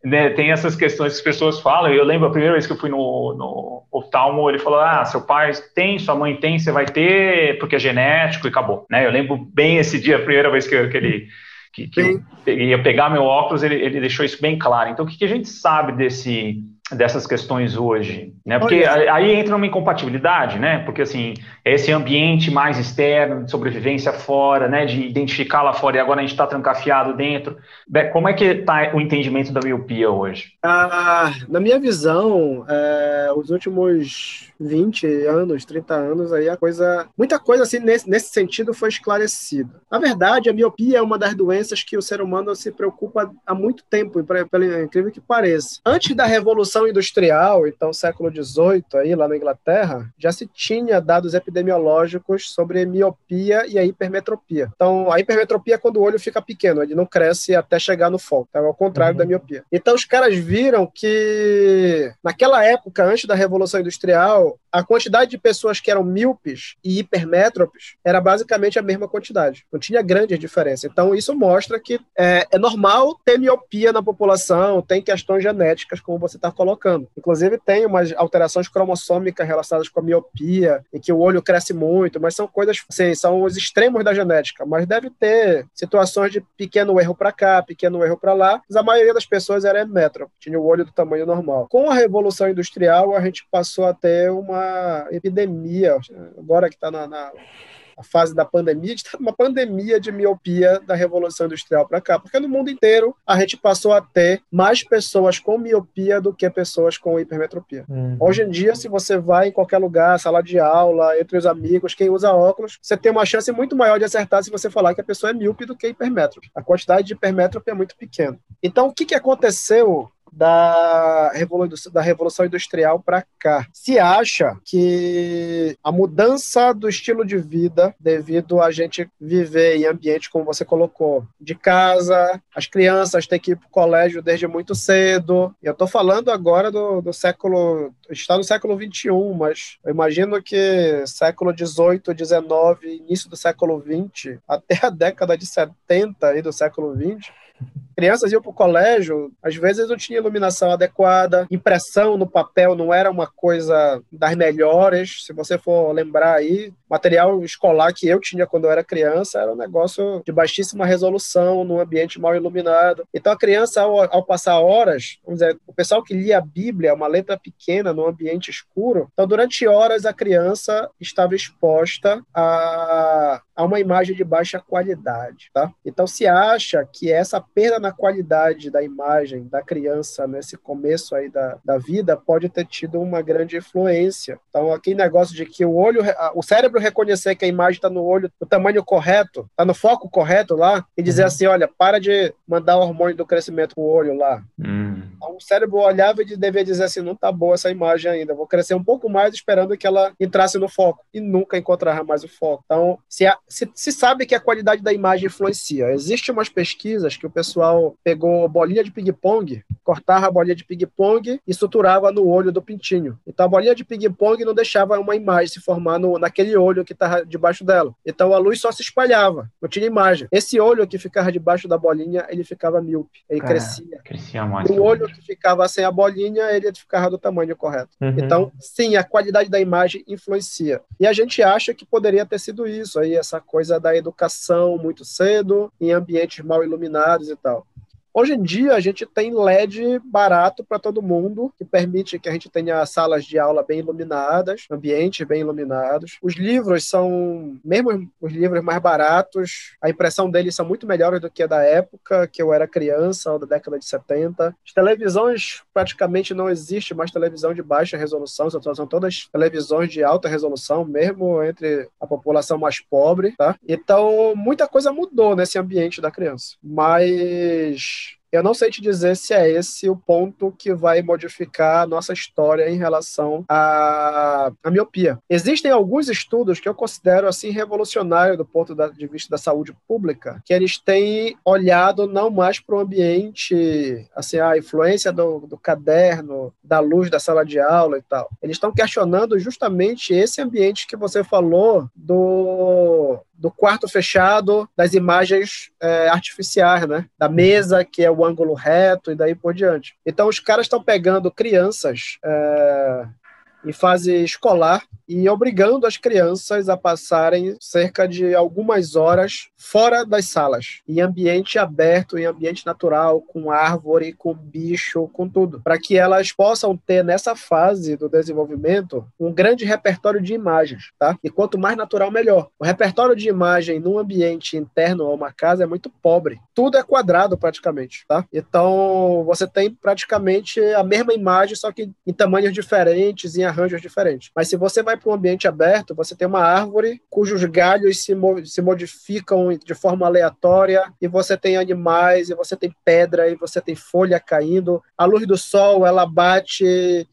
Speaker 1: né? Tem essas questões que as pessoas falam. Eu lembro a primeira vez que eu fui no, no oftalmo, ele falou, ah, seu pai tem, sua mãe tem, você vai ter, porque é genético e acabou, né? Eu lembro bem esse dia, a primeira vez que, que ele que, que eu ia pegar meu óculos, ele, ele deixou isso bem claro. Então, o que, que a gente sabe desse dessas questões hoje, né? Porque aí entra uma incompatibilidade, né? Porque assim, é esse ambiente mais externo, de sobrevivência fora, né? De identificar lá fora e agora a gente está trancafiado dentro. Como é que está o entendimento da miopia hoje?
Speaker 3: Ah, na minha visão, é, os últimos 20 anos, 30 anos, aí a coisa, muita coisa assim nesse, nesse sentido foi esclarecida. Na verdade, a miopia é uma das doenças que o ser humano se preocupa há muito tempo, pelo incrível que pareça. Antes da revolução Revolução Industrial, então século XVIII, aí lá na Inglaterra, já se tinha dados epidemiológicos sobre miopia e a hipermetropia. Então, a hipermetropia é quando o olho fica pequeno, ele não cresce até chegar no foco, então, é ao contrário uhum. da miopia. Então, os caras viram que naquela época, antes da Revolução Industrial, a quantidade de pessoas que eram míopes e hipermétropes era basicamente a mesma quantidade. Não tinha grande diferença. Então, isso mostra que é, é normal ter miopia na população, tem questões genéticas, como você está colocando. Inclusive, tem umas alterações cromossômicas relacionadas com a miopia, em que o olho cresce muito, mas são coisas, assim, são os extremos da genética. Mas deve ter situações de pequeno erro para cá, pequeno erro para lá, mas a maioria das pessoas era hemétrope, tinha o olho do tamanho normal. Com a Revolução Industrial, a gente passou a ter uma epidemia, agora que está na, na a fase da pandemia, a gente está numa pandemia de miopia da Revolução Industrial para cá, porque no mundo inteiro a gente passou a ter mais pessoas com miopia do que pessoas com hipermetropia. Uhum. Hoje em dia, se você vai em qualquer lugar, sala de aula, entre os amigos, quem usa óculos, você tem uma chance muito maior de acertar se você falar que a pessoa é míope do que hipermétrope. A quantidade de hipermétrope é muito pequena. Então, o que, que aconteceu da, Revolução, da Revolução Industrial para cá. Se acha que a mudança do estilo de vida, devido a gente viver em ambiente, como você colocou, de casa, as crianças têm que ir para o colégio desde muito cedo. Eu estou falando agora do, do século. está no século XXI, mas eu imagino que século XVIII, XIX, início do século XX, até a década de 70 aí do século XX crianças iam para o colégio, às vezes não tinha iluminação adequada, impressão no papel não era uma coisa das melhores. Se você for lembrar aí, material escolar que eu tinha quando eu era criança era um negócio de baixíssima resolução, num ambiente mal iluminado. Então a criança, ao, ao passar horas, vamos dizer, o pessoal que lia a Bíblia, uma letra pequena, num ambiente escuro, então durante horas a criança estava exposta a, a uma imagem de baixa qualidade, tá? Então se acha que essa perda na qualidade da imagem da criança nesse começo aí da, da vida pode ter tido uma grande influência. Então, aquele negócio de que o olho, o cérebro reconhecer que a imagem está no olho, no tamanho correto, está no foco correto lá, e dizer uhum. assim: olha, para de mandar o hormônio do crescimento pro olho lá. Uhum. Então, o cérebro olhava e devia dizer assim: não tá boa essa imagem ainda, vou crescer um pouco mais esperando que ela entrasse no foco, e nunca encontrará mais o foco. Então, se, a, se, se sabe que a qualidade da imagem influencia. Existem umas pesquisas que o pessoal pessoal pegou bolinha de ping-pong, cortava a bolinha de ping-pong e suturava no olho do pintinho. Então a bolinha de ping-pong não deixava uma imagem se formar no, naquele olho que estava debaixo dela. Então a luz só se espalhava, não tinha imagem. Esse olho que ficava debaixo da bolinha, ele ficava míope, ele crescia.
Speaker 1: Crescia mais.
Speaker 3: O olho que ficava sem a bolinha, ele ficava do tamanho correto. Uhum. Então, sim, a qualidade da imagem influencia. E a gente acha que poderia ter sido isso aí, essa coisa da educação muito cedo, em ambientes mal iluminados e tal. Hoje em dia, a gente tem LED barato para todo mundo, que permite que a gente tenha salas de aula bem iluminadas, ambientes bem iluminados. Os livros são, mesmo os livros mais baratos, a impressão deles são muito melhores do que a da época que eu era criança, ou da década de 70. As televisões, praticamente não existe mais televisão de baixa resolução, são todas televisões de alta resolução, mesmo entre a população mais pobre, tá? Então, muita coisa mudou nesse ambiente da criança. Mas much. Eu não sei te dizer se é esse o ponto que vai modificar a nossa história em relação à, à miopia. Existem alguns estudos que eu considero assim revolucionários do ponto de vista da saúde pública, que eles têm olhado não mais para o ambiente, assim, a influência do, do caderno, da luz da sala de aula e tal. Eles estão questionando justamente esse ambiente que você falou do do quarto fechado, das imagens é, artificiais, né? Da mesa, que é o ângulo reto, e daí por diante. Então, os caras estão pegando crianças é, em fase escolar e obrigando as crianças a passarem cerca de algumas horas fora das salas, em ambiente aberto, em ambiente natural, com árvore, com bicho, com tudo, para que elas possam ter nessa fase do desenvolvimento um grande repertório de imagens, tá? E quanto mais natural, melhor. O repertório de imagem num ambiente interno a uma casa é muito pobre. Tudo é quadrado praticamente, tá? Então você tem praticamente a mesma imagem, só que em tamanhos diferentes, em arranjos diferentes. Mas se você vai para um ambiente aberto, você tem uma árvore cujos galhos se, mo se modificam de forma aleatória, e você tem animais, e você tem pedra, e você tem folha caindo. A luz do sol, ela bate,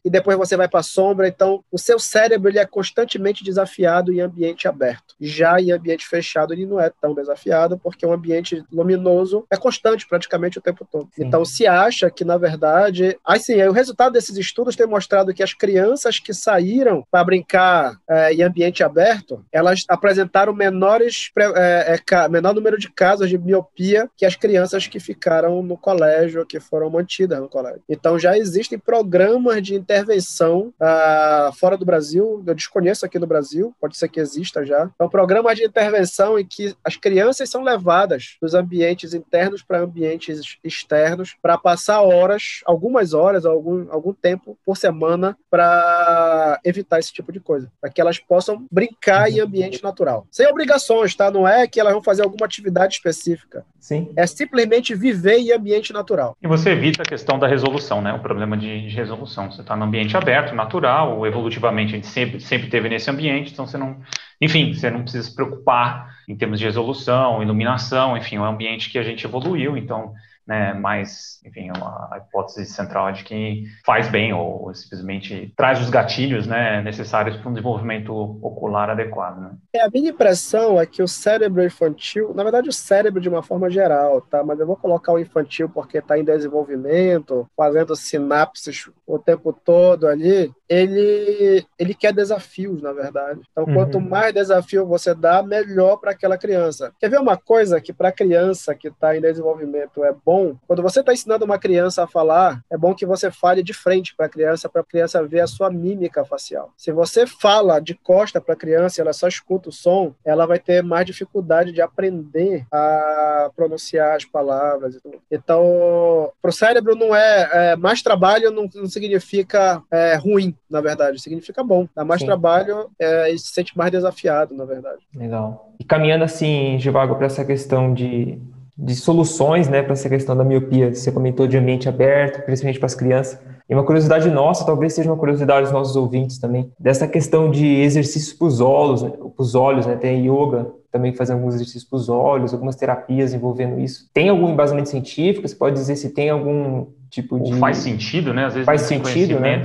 Speaker 3: e depois você vai para a sombra. Então, o seu cérebro ele é constantemente desafiado em ambiente aberto. Já em ambiente fechado, ele não é tão desafiado, porque um ambiente luminoso é constante praticamente o tempo todo. Sim. Então, se acha que, na verdade, assim, o resultado desses estudos tem mostrado que as crianças que saíram para brincar é, em ambiente aberto, elas apresentaram menores, é, é, menor número de casos de miopia que as crianças que ficaram no colégio, que foram mantidas no colégio. Então, já existem programas de intervenção uh, fora do Brasil, eu desconheço aqui no Brasil, pode ser que exista já. É um programa de intervenção em que as crianças são levadas dos ambientes internos para ambientes externos para passar horas, algumas horas, algum, algum tempo por semana para evitar esse tipo de coisa, para que elas possam brincar em ambiente natural. Sem obrigações, tá? Não é que elas vão fazer alguma atividade específica.
Speaker 2: Sim.
Speaker 3: É simplesmente viver em ambiente natural.
Speaker 1: E você evita a questão da resolução, né? O problema de, de resolução. Você está no ambiente aberto, natural, evolutivamente a gente sempre, sempre teve nesse ambiente, então você não enfim, você não precisa se preocupar em termos de resolução, iluminação, enfim, é um ambiente que a gente evoluiu, então né, mas, enfim, a hipótese central é de que faz bem ou, simplesmente traz os gatilhos né, necessários para um desenvolvimento ocular adequado. Né?
Speaker 3: É, a minha impressão é que o cérebro infantil, na verdade o cérebro de uma forma geral, tá? mas eu vou colocar o infantil porque está em desenvolvimento, fazendo sinapses o tempo todo ali, ele, ele quer desafios, na verdade. Então, uhum. quanto mais desafio você dá, melhor para aquela criança. Quer ver uma coisa que para a criança que está em desenvolvimento é bom? quando você está ensinando uma criança a falar, é bom que você fale de frente para a criança, para a criança ver a sua mímica facial. Se você fala de costa para a criança e ela só escuta o som, ela vai ter mais dificuldade de aprender a pronunciar as palavras. Então, para o cérebro não é, é, mais trabalho não, não significa é, ruim, na verdade, significa bom. Dá mais Sim. trabalho é, e se sente mais desafiado, na verdade.
Speaker 2: Legal. E caminhando assim, Givago, para essa questão de de soluções né, para essa questão da miopia. Você comentou de ambiente aberto, principalmente para as crianças. E uma curiosidade nossa, talvez seja uma curiosidade dos nossos ouvintes também, dessa questão de exercícios para os olhos, os olhos, né? Tem yoga também fazendo alguns exercícios para os olhos, algumas terapias envolvendo isso. Tem algum embasamento científico? Você pode dizer se tem algum tipo de...
Speaker 1: faz sentido, né? Às vezes
Speaker 2: faz sentido, né?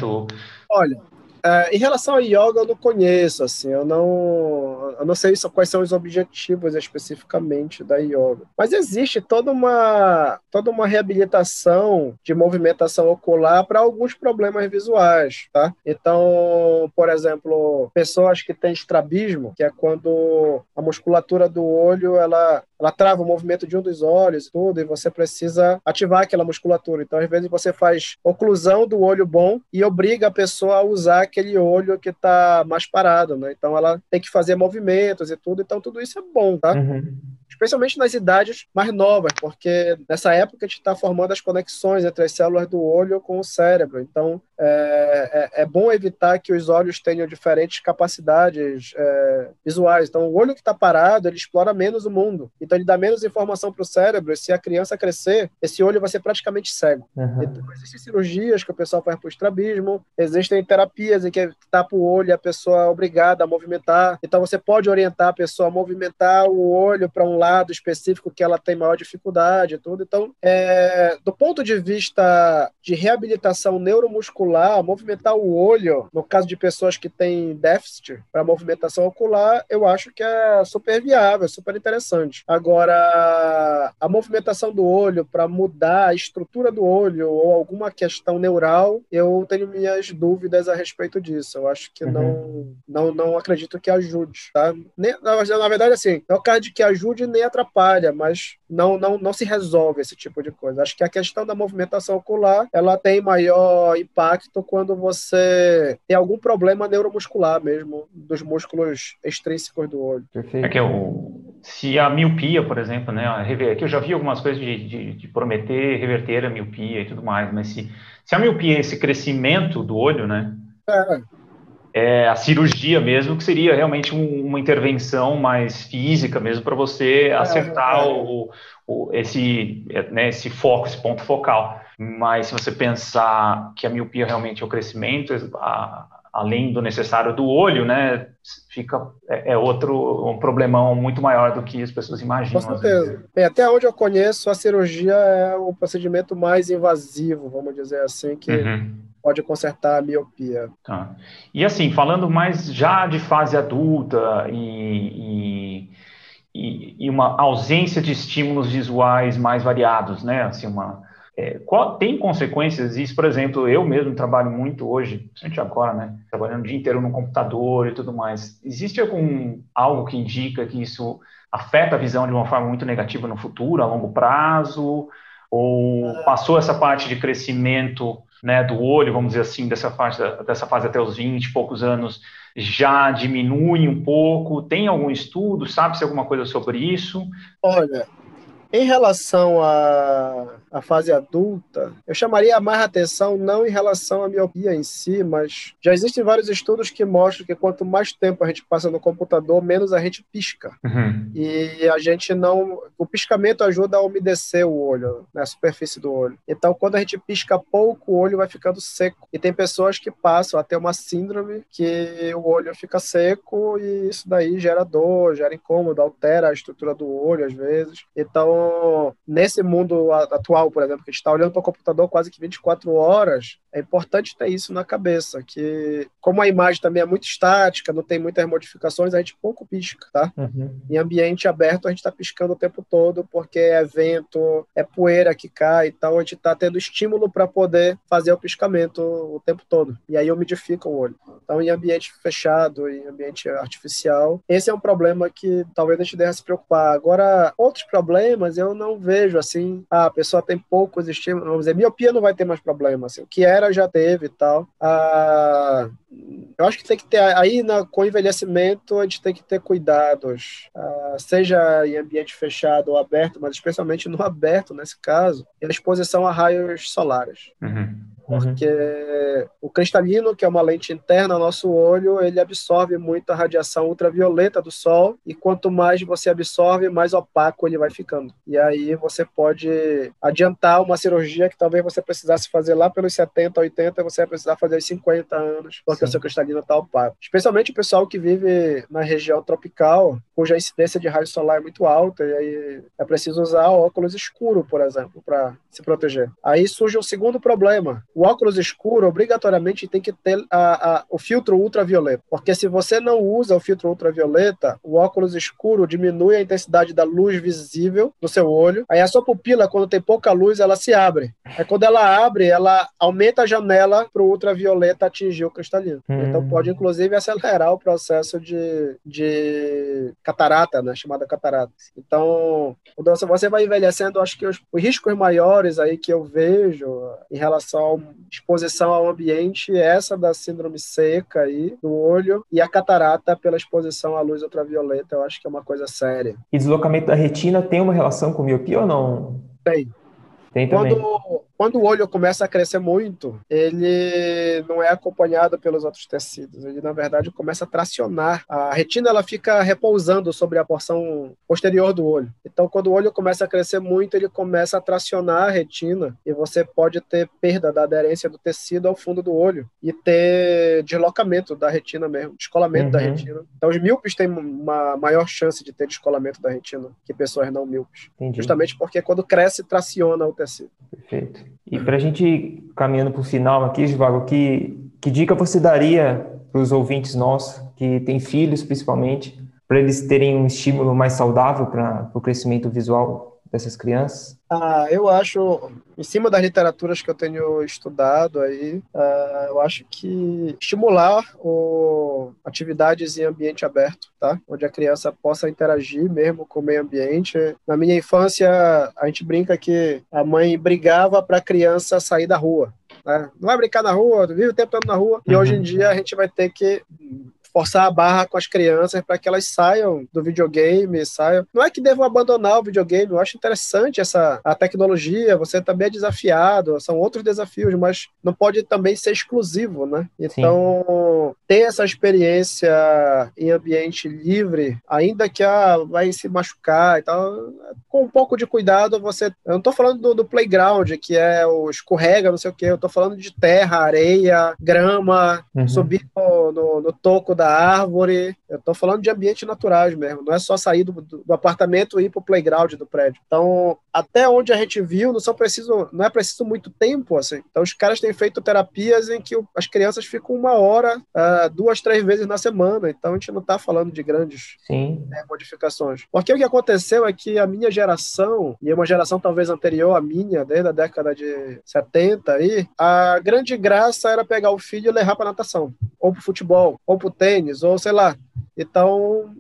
Speaker 3: Olha, é, em relação a yoga, eu não conheço, assim, eu não, eu não sei quais são os objetivos especificamente da yoga. Mas existe toda uma, toda uma reabilitação de movimentação ocular para alguns problemas visuais, tá? Então, por exemplo, pessoas que têm estrabismo, que é quando a musculatura do olho ela ela trava o movimento de um dos olhos e tudo, e você precisa ativar aquela musculatura. Então, às vezes, você faz oclusão do olho bom e obriga a pessoa a usar aquele olho que está mais parado, né? Então, ela tem que fazer movimentos e tudo. Então, tudo isso é bom, tá? Uhum especialmente nas idades mais novas, porque nessa época a gente está formando as conexões entre as células do olho com o cérebro. Então, é, é, é bom evitar que os olhos tenham diferentes capacidades é, visuais. Então, o olho que está parado, ele explora menos o mundo. Então, ele dá menos informação para o cérebro. E se a criança crescer, esse olho vai ser praticamente cego. Uhum. Então, existem cirurgias que o pessoal faz para o estrabismo, existem terapias em que tapa o olho e a pessoa é obrigada a movimentar. Então, você pode orientar a pessoa a movimentar o olho para um lado específico que ela tem maior dificuldade e tudo. Então, é, do ponto de vista de reabilitação neuromuscular, movimentar o olho, no caso de pessoas que têm déficit para movimentação ocular, eu acho que é super viável, super interessante. Agora, a movimentação do olho para mudar a estrutura do olho ou alguma questão neural, eu tenho minhas dúvidas a respeito disso. Eu acho que uhum. não, não, não acredito que ajude, tá? Nem, na, na verdade, assim, é o caso de que ajude nem atrapalha, mas não, não, não se resolve esse tipo de coisa. Acho que a questão da movimentação ocular, ela tem maior impacto quando você tem algum problema neuromuscular mesmo, dos músculos extrínsecos do olho.
Speaker 1: Perfeito. É que o, se a miopia, por exemplo, né, aqui eu já vi algumas coisas de, de, de prometer reverter a miopia e tudo mais, mas se, se a miopia é esse crescimento do olho, né, é é, a cirurgia mesmo, que seria realmente um, uma intervenção mais física mesmo para você é, acertar é, o, o, esse, né, esse foco, esse ponto focal. Mas se você pensar que a miopia realmente é o crescimento, a, além do necessário do olho, né, fica é, é, outro um problemão muito maior do que as pessoas imaginam.
Speaker 3: Com certeza. Bem, até onde eu conheço, a cirurgia é o procedimento mais invasivo, vamos dizer assim, que uhum. Pode consertar a miopia.
Speaker 1: Tá. E assim, falando mais já de fase adulta e, e, e, uma ausência de estímulos visuais mais variados, né? Assim, uma é, qual, tem consequências isso, por exemplo, eu mesmo trabalho muito hoje, principalmente agora, né, trabalhando o dia inteiro no computador e tudo mais. Existe algum algo que indica que isso afeta a visão de uma forma muito negativa no futuro, a longo prazo? Ou passou essa parte de crescimento né, do olho, vamos dizer assim, dessa fase, dessa fase até os 20 e poucos anos, já diminui um pouco? Tem algum estudo? Sabe-se alguma coisa sobre isso?
Speaker 3: Olha, em relação à, à fase adulta, eu chamaria mais atenção não em relação à miopia em si, mas já existem vários estudos que mostram que quanto mais tempo a gente passa no computador, menos a gente pisca. Uhum. E a gente não. O piscamento ajuda a umedecer o olho, né, a superfície do olho. Então, quando a gente pisca pouco, o olho vai ficando seco. E tem pessoas que passam a ter uma síndrome que o olho fica seco e isso daí gera dor, gera incômodo, altera a estrutura do olho às vezes. Então, nesse mundo atual, por exemplo, que a gente está olhando para o computador quase que 24 horas, é importante ter isso na cabeça, que como a imagem também é muito estática, não tem muitas modificações, a gente pouco pisca, tá? Uhum. Em ambiente aberto, a gente está piscando o tempo todo, porque é vento, é poeira que cai, então a gente está tendo estímulo para poder fazer o piscamento o tempo todo. E aí umidifica o olho. Então, em ambiente fechado, em ambiente artificial, esse é um problema que talvez a gente deva se preocupar. Agora, outros problemas mas eu não vejo assim, ah, a pessoa tem poucos estímulos, vamos dizer, miopia não vai ter mais problema, assim, o que era já teve e tal. Ah, eu acho que tem que ter, aí na, com envelhecimento, a gente tem que ter cuidados, ah, seja em ambiente fechado ou aberto, mas especialmente no aberto, nesse caso, a exposição a raios solares. Uhum porque uhum. o cristalino, que é uma lente interna ao nosso olho, ele absorve muito a radiação ultravioleta do sol, e quanto mais você absorve, mais opaco ele vai ficando. E aí você pode adiantar uma cirurgia que talvez você precisasse fazer lá pelos 70, 80, você vai precisar fazer aos 50 anos, porque Sim. o seu cristalino está opaco. Especialmente o pessoal que vive na região tropical, cuja incidência de raio solar é muito alta, e aí é preciso usar óculos escuro, por exemplo, para se proteger. Aí surge um segundo problema o óculos escuro obrigatoriamente tem que ter a, a, o filtro ultravioleta, porque se você não usa o filtro ultravioleta, o óculos escuro diminui a intensidade da luz visível no seu olho. Aí a sua pupila, quando tem pouca luz, ela se abre. Aí quando ela abre, ela aumenta a janela para o ultravioleta atingir o cristalino. Hum. Então pode inclusive acelerar o processo de, de catarata, né, chamada catarata. Então, quando você vai envelhecendo, acho que os, os riscos maiores aí que eu vejo em relação ao exposição ao ambiente, essa da síndrome seca aí do olho e a catarata pela exposição à luz ultravioleta, eu acho que é uma coisa séria.
Speaker 2: E deslocamento da retina tem uma relação com miopia ou não?
Speaker 3: Tem.
Speaker 2: Tem também.
Speaker 3: Quando, quando o olho começa a crescer muito, ele não é acompanhado pelos outros tecidos. Ele, na verdade, começa a tracionar. A retina ela fica repousando sobre a porção posterior do olho. Então, quando o olho começa a crescer muito, ele começa a tracionar a retina e você pode ter perda da aderência do tecido ao fundo do olho e ter deslocamento da retina mesmo, descolamento uhum. da retina. Então, os míopes têm uma maior chance de ter descolamento da retina que pessoas não míopes. Entendi. Justamente porque quando cresce, traciona o tecido.
Speaker 2: Perfeito. E para a gente caminhando para o final aqui, Givago, que, que dica você daria para os ouvintes nossos que têm filhos, principalmente, para eles terem um estímulo mais saudável para o crescimento visual dessas crianças?
Speaker 3: Ah, eu acho, em cima das literaturas que eu tenho estudado aí, uh, eu acho que estimular o, atividades em ambiente aberto, tá? Onde a criança possa interagir mesmo com o meio ambiente. Na minha infância, a gente brinca que a mãe brigava para a criança sair da rua. Né? Não vai brincar na rua, vive o tempo todo na rua. E hoje em uhum. dia a gente vai ter que forçar a barra com as crianças para que elas saiam do videogame, saiam. Não é que devam abandonar o videogame, eu acho interessante essa a tecnologia, você também é desafiado, são outros desafios, mas não pode também ser exclusivo, né? Então, Sim. ter essa experiência em ambiente livre, ainda que ah, vai se machucar e tal, com um pouco de cuidado, você. Eu não estou falando do, do, playground, que é o escorrega, não sei o quê, eu estou falando de terra, areia, grama, uhum. subir no, no, no, toco da árvore. Eu estou falando de ambientes naturais mesmo, não é só sair do, do, apartamento e ir para o playground do prédio. Então, até onde a gente viu, não, são preciso, não é preciso muito tempo, assim. Então, os caras têm feito terapias em que as crianças ficam uma hora, uh, duas, três vezes na semana. Então, a gente não está falando de grandes né, modificações. Porque o que aconteceu é que a minha geração, e uma geração talvez anterior à minha, desde a década de 70 aí, a grande graça era pegar o filho e levar para natação, ou para futebol, ou para tênis, ou sei lá. Então,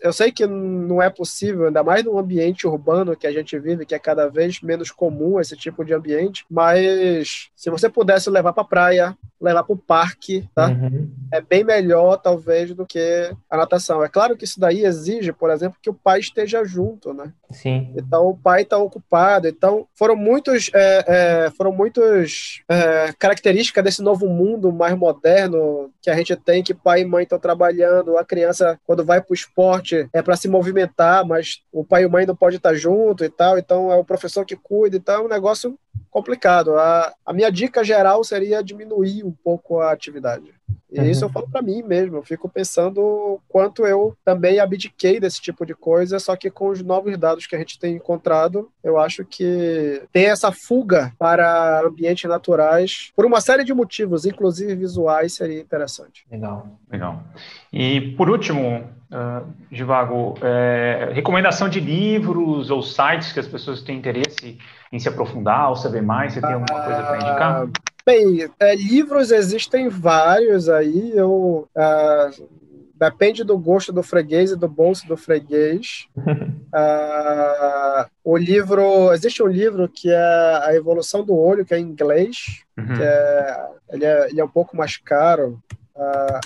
Speaker 3: eu sei que não é possível, ainda mais num ambiente urbano que a gente vive, que é cada vez menos comum esse tipo de ambiente, mas se você pudesse levar para praia, levar para o parque, tá? Uhum. É bem melhor, talvez, do que a natação. É claro que isso daí exige, por exemplo, que o pai esteja junto, né?
Speaker 2: Sim.
Speaker 3: Então o pai está ocupado. Então foram muitos, é, é, foram muitos é, características desse novo mundo mais moderno que a gente tem, que pai e mãe estão trabalhando, a criança quando vai para o esporte é para se movimentar, mas o pai e a mãe não pode estar junto e tal. Então é o professor que cuida. Então é um negócio complicado. A, a minha dica geral seria diminuir um pouco a atividade. E uhum. isso eu falo para mim mesmo. Eu fico pensando quanto eu também abdiquei desse tipo de coisa, só que com os novos dados que a gente tem encontrado, eu acho que ter essa fuga para ambientes naturais, por uma série de motivos, inclusive visuais, seria interessante.
Speaker 1: Legal, legal. E por último, uh, Givago, é, recomendação de livros ou sites que as pessoas têm interesse em se aprofundar ou saber mais? Você tem alguma coisa para indicar?
Speaker 3: Bem, é, livros existem vários aí. Eu, uh, depende do gosto do freguês e do bolso do freguês. uh, *laughs* o livro, existe um livro que é A Evolução do Olho, que é em inglês, uhum. que é ele, é, ele é um pouco mais caro. Uh,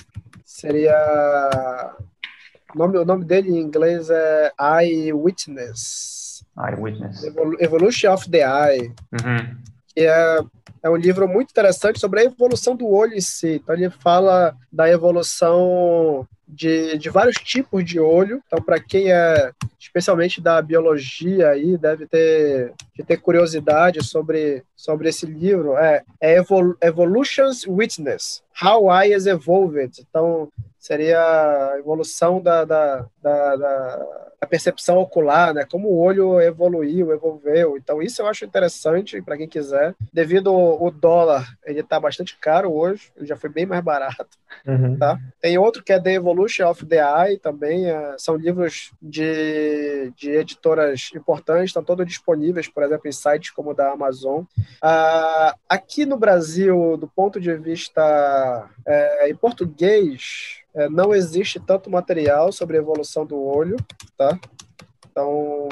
Speaker 3: seria o nome, o nome dele em inglês é Eyewitness.
Speaker 1: Eyewitness.
Speaker 3: Evolution of the Eye. Uhum. Que é é um livro muito interessante sobre a evolução do olho em si. Então, ele fala da evolução de, de vários tipos de olho. Então, para quem é especialmente da biologia aí, deve ter, ter curiosidade sobre, sobre esse livro. É, é Evol Evolution's Witness, How Eyes Evolved. Então, seria a evolução da, da, da, da a percepção ocular, né? Como o olho evoluiu, evolveu. Então isso eu acho interessante para quem quiser. Devido o dólar, ele está bastante caro hoje. Já foi bem mais barato. Uhum. Tá? Tem outro que é The Evolution of the Eye também. É, são livros de, de editoras importantes, estão todos disponíveis, por exemplo, em sites como o da Amazon. Ah, aqui no Brasil, do ponto de vista é, em português, é, não existe tanto material sobre a do olho, tá? Então,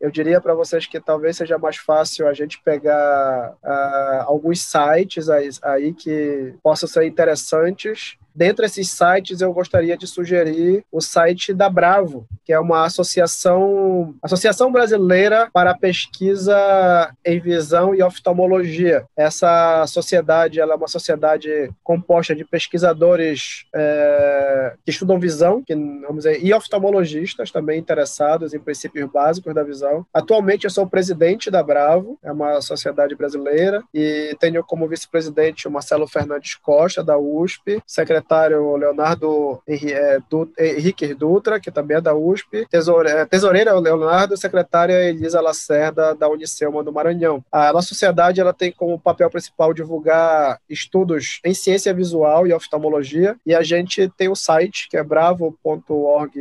Speaker 3: eu diria para vocês que talvez seja mais fácil a gente pegar uh, alguns sites aí, aí que possam ser interessantes Dentre esses sites, eu gostaria de sugerir o site da Bravo, que é uma associação, associação brasileira para pesquisa em visão e oftalmologia. Essa sociedade ela é uma sociedade composta de pesquisadores é, que estudam visão, que, vamos dizer, e oftalmologistas também interessados em princípios básicos da visão. Atualmente, eu sou presidente da Bravo, é uma sociedade brasileira, e tenho como vice-presidente o Marcelo Fernandes Costa, da USP, secretário secretário Leonardo é, Henrique Dutra, que também é da USP, tesoureira, tesoureira Leonardo, secretária Elisa Lacerda, da Unicelma do Maranhão. A nossa sociedade ela tem como papel principal divulgar estudos em ciência visual e oftalmologia, e a gente tem o site que é bravo.org.br,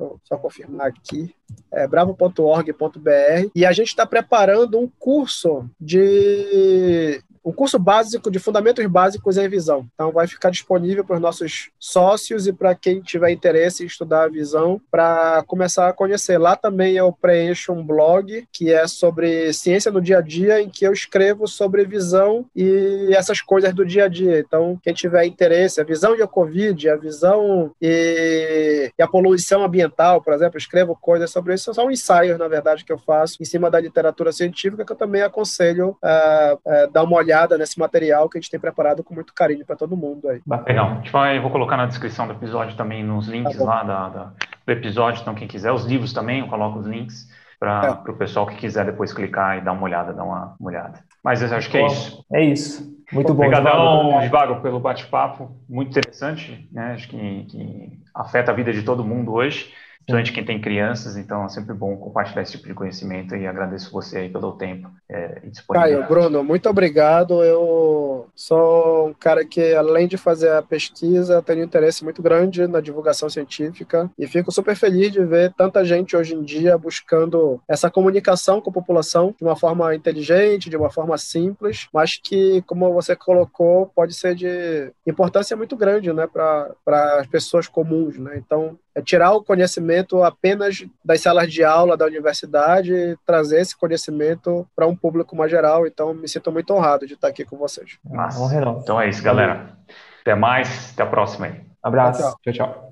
Speaker 3: Deixa eu só confirmar aqui. É bravo.org.br. E a gente está preparando um curso de um curso básico de fundamentos básicos em visão. Então, vai ficar disponível para os nossos sócios e para quem tiver interesse em estudar a visão, para começar a conhecer. Lá também eu preencho um blog que é sobre ciência no dia a dia, em que eu escrevo sobre visão e essas coisas do dia a dia. Então, quem tiver interesse, a visão e a Covid, a visão e, e a poluição ambiental, por exemplo, escrevo coisas sobre isso. São ensaios, na verdade, que eu faço em cima da literatura científica, que eu também aconselho uh, uh, dar uma olhada nesse material que a gente tem preparado com muito carinho para todo mundo aí.
Speaker 1: Legal. Eu vou colocar na descrição do episódio também nos links tá lá da, da, do episódio, então quem quiser, os livros também, eu coloco os links para é. o pessoal que quiser depois clicar e dar uma olhada, dar uma, uma olhada. Mas eu acho que é isso.
Speaker 2: É isso. Muito bom.
Speaker 1: Obrigadão, Givago, pelo bate-papo. Muito interessante, né? Acho que, que afeta a vida de todo mundo hoje principalmente quem tem crianças, então é sempre bom compartilhar esse tipo de conhecimento e agradeço você aí pelo tempo é, e
Speaker 3: disponibilidade. Caio, Bruno, muito obrigado. Eu sou um cara que, além de fazer a pesquisa, tenho um interesse muito grande na divulgação científica e fico super feliz de ver tanta gente hoje em dia buscando essa comunicação com a população de uma forma inteligente, de uma forma simples, mas que, como você colocou, pode ser de importância muito grande né, para as pessoas comuns. Né? Então, é tirar o conhecimento apenas das salas de aula da universidade e trazer esse conhecimento para um público mais geral. Então, me sinto muito honrado de estar aqui com vocês.
Speaker 1: Massa. Então é isso, galera. Até mais, até a próxima aí.
Speaker 2: Abraço. tchau. tchau. tchau.